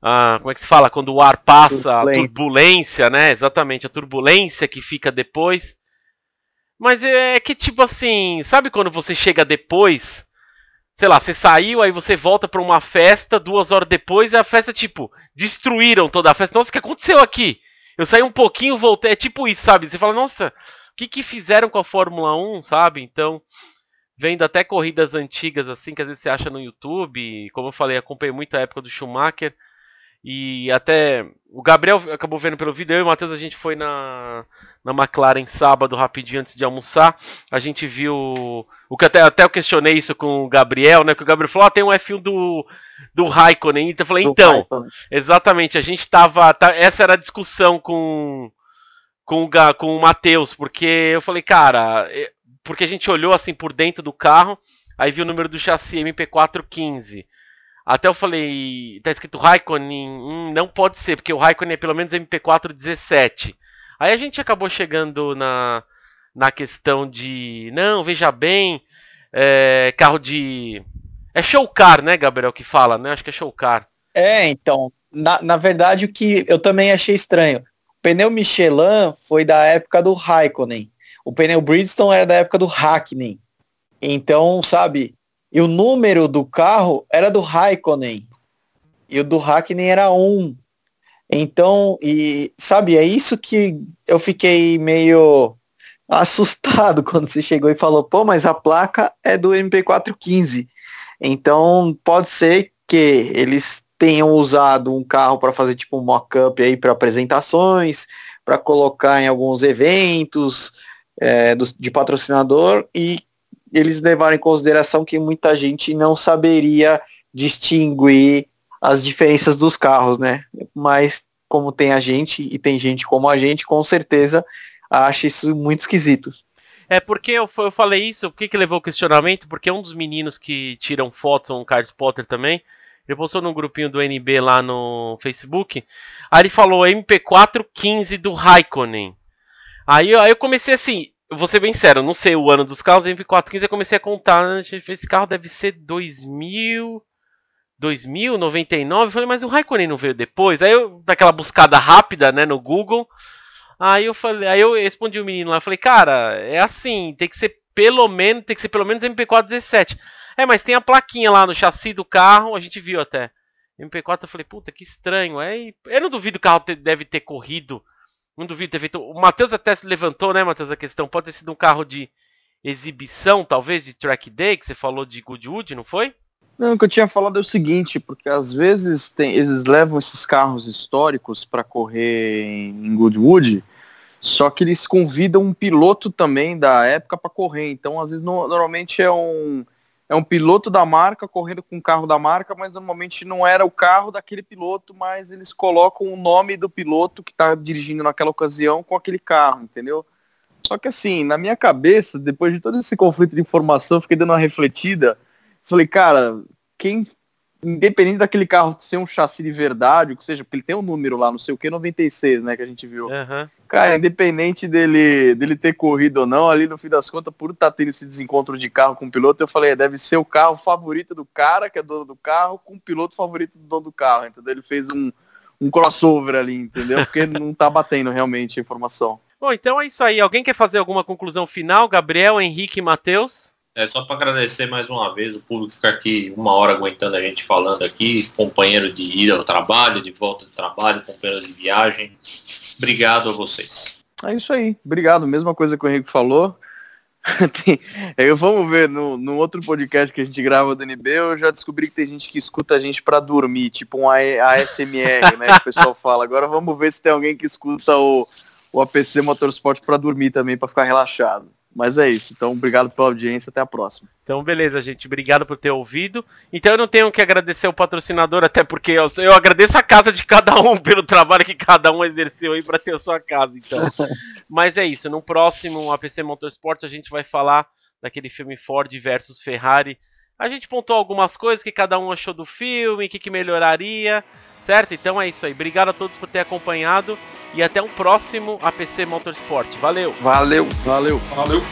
Como é que se fala? Quando o ar passa, a turbulência, né? Exatamente, a turbulência que fica depois. Mas é que tipo assim, sabe quando você chega depois? Sei lá, você saiu, aí você volta para uma festa, duas horas depois, e a festa, tipo, destruíram toda a festa. Nossa, o que aconteceu aqui? Eu saí um pouquinho, voltei. É tipo isso, sabe? Você fala, nossa, o que, que fizeram com a Fórmula 1, sabe? Então, vendo até corridas antigas, assim, que às vezes você acha no YouTube. Como eu falei, acompanhei muito a época do Schumacher. E até o Gabriel acabou vendo pelo vídeo, eu e o Matheus a gente foi na, na McLaren sábado, rapidinho antes de almoçar. A gente viu. O que até, até eu questionei isso com o Gabriel, né? Que o Gabriel falou: ah, tem um F1 do, do Raikkonen. Então eu falei, do então, Raikkonen. exatamente, a gente tava. Tá, essa era a discussão com, com, o, com o Matheus, porque eu falei, cara, porque a gente olhou assim por dentro do carro, aí viu o número do chassi MP415. Até eu falei, tá escrito Raikkonen, hum, não pode ser, porque o Raikkonen é pelo menos MP4 17. Aí a gente acabou chegando na, na questão de, não, veja bem, é, carro de... É show car, né, Gabriel, que fala, né? Acho que é show car. É, então, na, na verdade o que eu também achei estranho, o pneu Michelin foi da época do Raikkonen, o pneu Bridgestone era da época do Hackney. Então, sabe, e o número do carro era do Raikkonen. E o do Hackney era 1. Então, e sabe, é isso que eu fiquei meio assustado quando você chegou e falou, pô, mas a placa é do MP415. Então, pode ser que eles tenham usado um carro para fazer tipo um mock-up aí para apresentações, para colocar em alguns eventos é, do, de patrocinador e eles levaram em consideração que muita gente não saberia distinguir as diferenças dos carros, né? Mas como tem a gente e tem gente como a gente, com certeza acha isso muito esquisito. É porque eu, eu falei isso, por que, que levou o questionamento? Porque um dos meninos que tiram fotos, um card spotter também, ele postou num grupinho do NB lá no Facebook, aí ele falou MP415 do Raikkonen. Aí, aí eu comecei assim, eu vou ser bem sério, não sei o ano dos carros, MP415 eu comecei a contar, né? esse carro deve ser 2000, 2000, 99, eu falei, mas o Raikkonen não veio depois? Aí eu, daquela buscada rápida, né, no Google, aí eu falei, aí eu respondi o menino lá, falei, cara, é assim, tem que ser pelo menos, tem que ser pelo menos MP417. É, mas tem a plaquinha lá no chassi do carro, a gente viu até. MP4, eu falei, puta, que estranho. Aí, eu não duvido que o carro deve ter corrido não duvido ter feito. O Matheus até levantou, né, Matheus, a questão. Pode ter sido um carro de exibição, talvez, de track day, que você falou de Goodwood, não foi? Não, o que eu tinha falado é o seguinte, porque às vezes tem, eles levam esses carros históricos para correr em Goodwood, só que eles convidam um piloto também da época para correr. Então, às vezes, no, normalmente é um é um piloto da marca correndo com o carro da marca, mas normalmente não era o carro daquele piloto, mas eles colocam o nome do piloto que está dirigindo naquela ocasião com aquele carro, entendeu? Só que assim, na minha cabeça, depois de todo esse conflito de informação, fiquei dando uma refletida, falei, cara, quem independente daquele carro ser um chassi de verdade, o que seja, porque ele tem um número lá, não sei o que, 96, né, que a gente viu. Uhum. Cara, independente dele, dele ter corrido ou não, ali no fim das contas, por estar tá tendo esse desencontro de carro com o piloto, eu falei, é, deve ser o carro favorito do cara, que é dono do carro, com o piloto favorito do dono do carro, entendeu? Ele fez um, um crossover ali, entendeu? Porque não tá batendo realmente a informação. Bom, então é isso aí. Alguém quer fazer alguma conclusão final? Gabriel, Henrique e Matheus? É só para agradecer mais uma vez o público ficar aqui uma hora aguentando a gente falando aqui, companheiro de ida ao trabalho, de volta do trabalho, companheiro de viagem. Obrigado a vocês. É isso aí. Obrigado. Mesma coisa que o Henrique falou. eu, vamos ver, no, no outro podcast que a gente grava do NB, eu já descobri que tem gente que escuta a gente para dormir, tipo um ASMR, né? Que o pessoal fala. Agora vamos ver se tem alguém que escuta o, o APC Motorsport para dormir também, para ficar relaxado. Mas é isso. Então, obrigado pela audiência. Até a próxima. Então, beleza, gente. Obrigado por ter ouvido. Então, eu não tenho que agradecer o patrocinador, até porque eu, eu agradeço a casa de cada um pelo trabalho que cada um exerceu aí para ter a sua casa. Então, mas é isso. No próximo APC Motorsport, a gente vai falar daquele filme Ford versus Ferrari. A gente pontuou algumas coisas que cada um achou do filme, o que, que melhoraria, certo? Então é isso aí. Obrigado a todos por ter acompanhado e até um próximo APC Motorsport. Valeu! Valeu! Valeu! Valeu!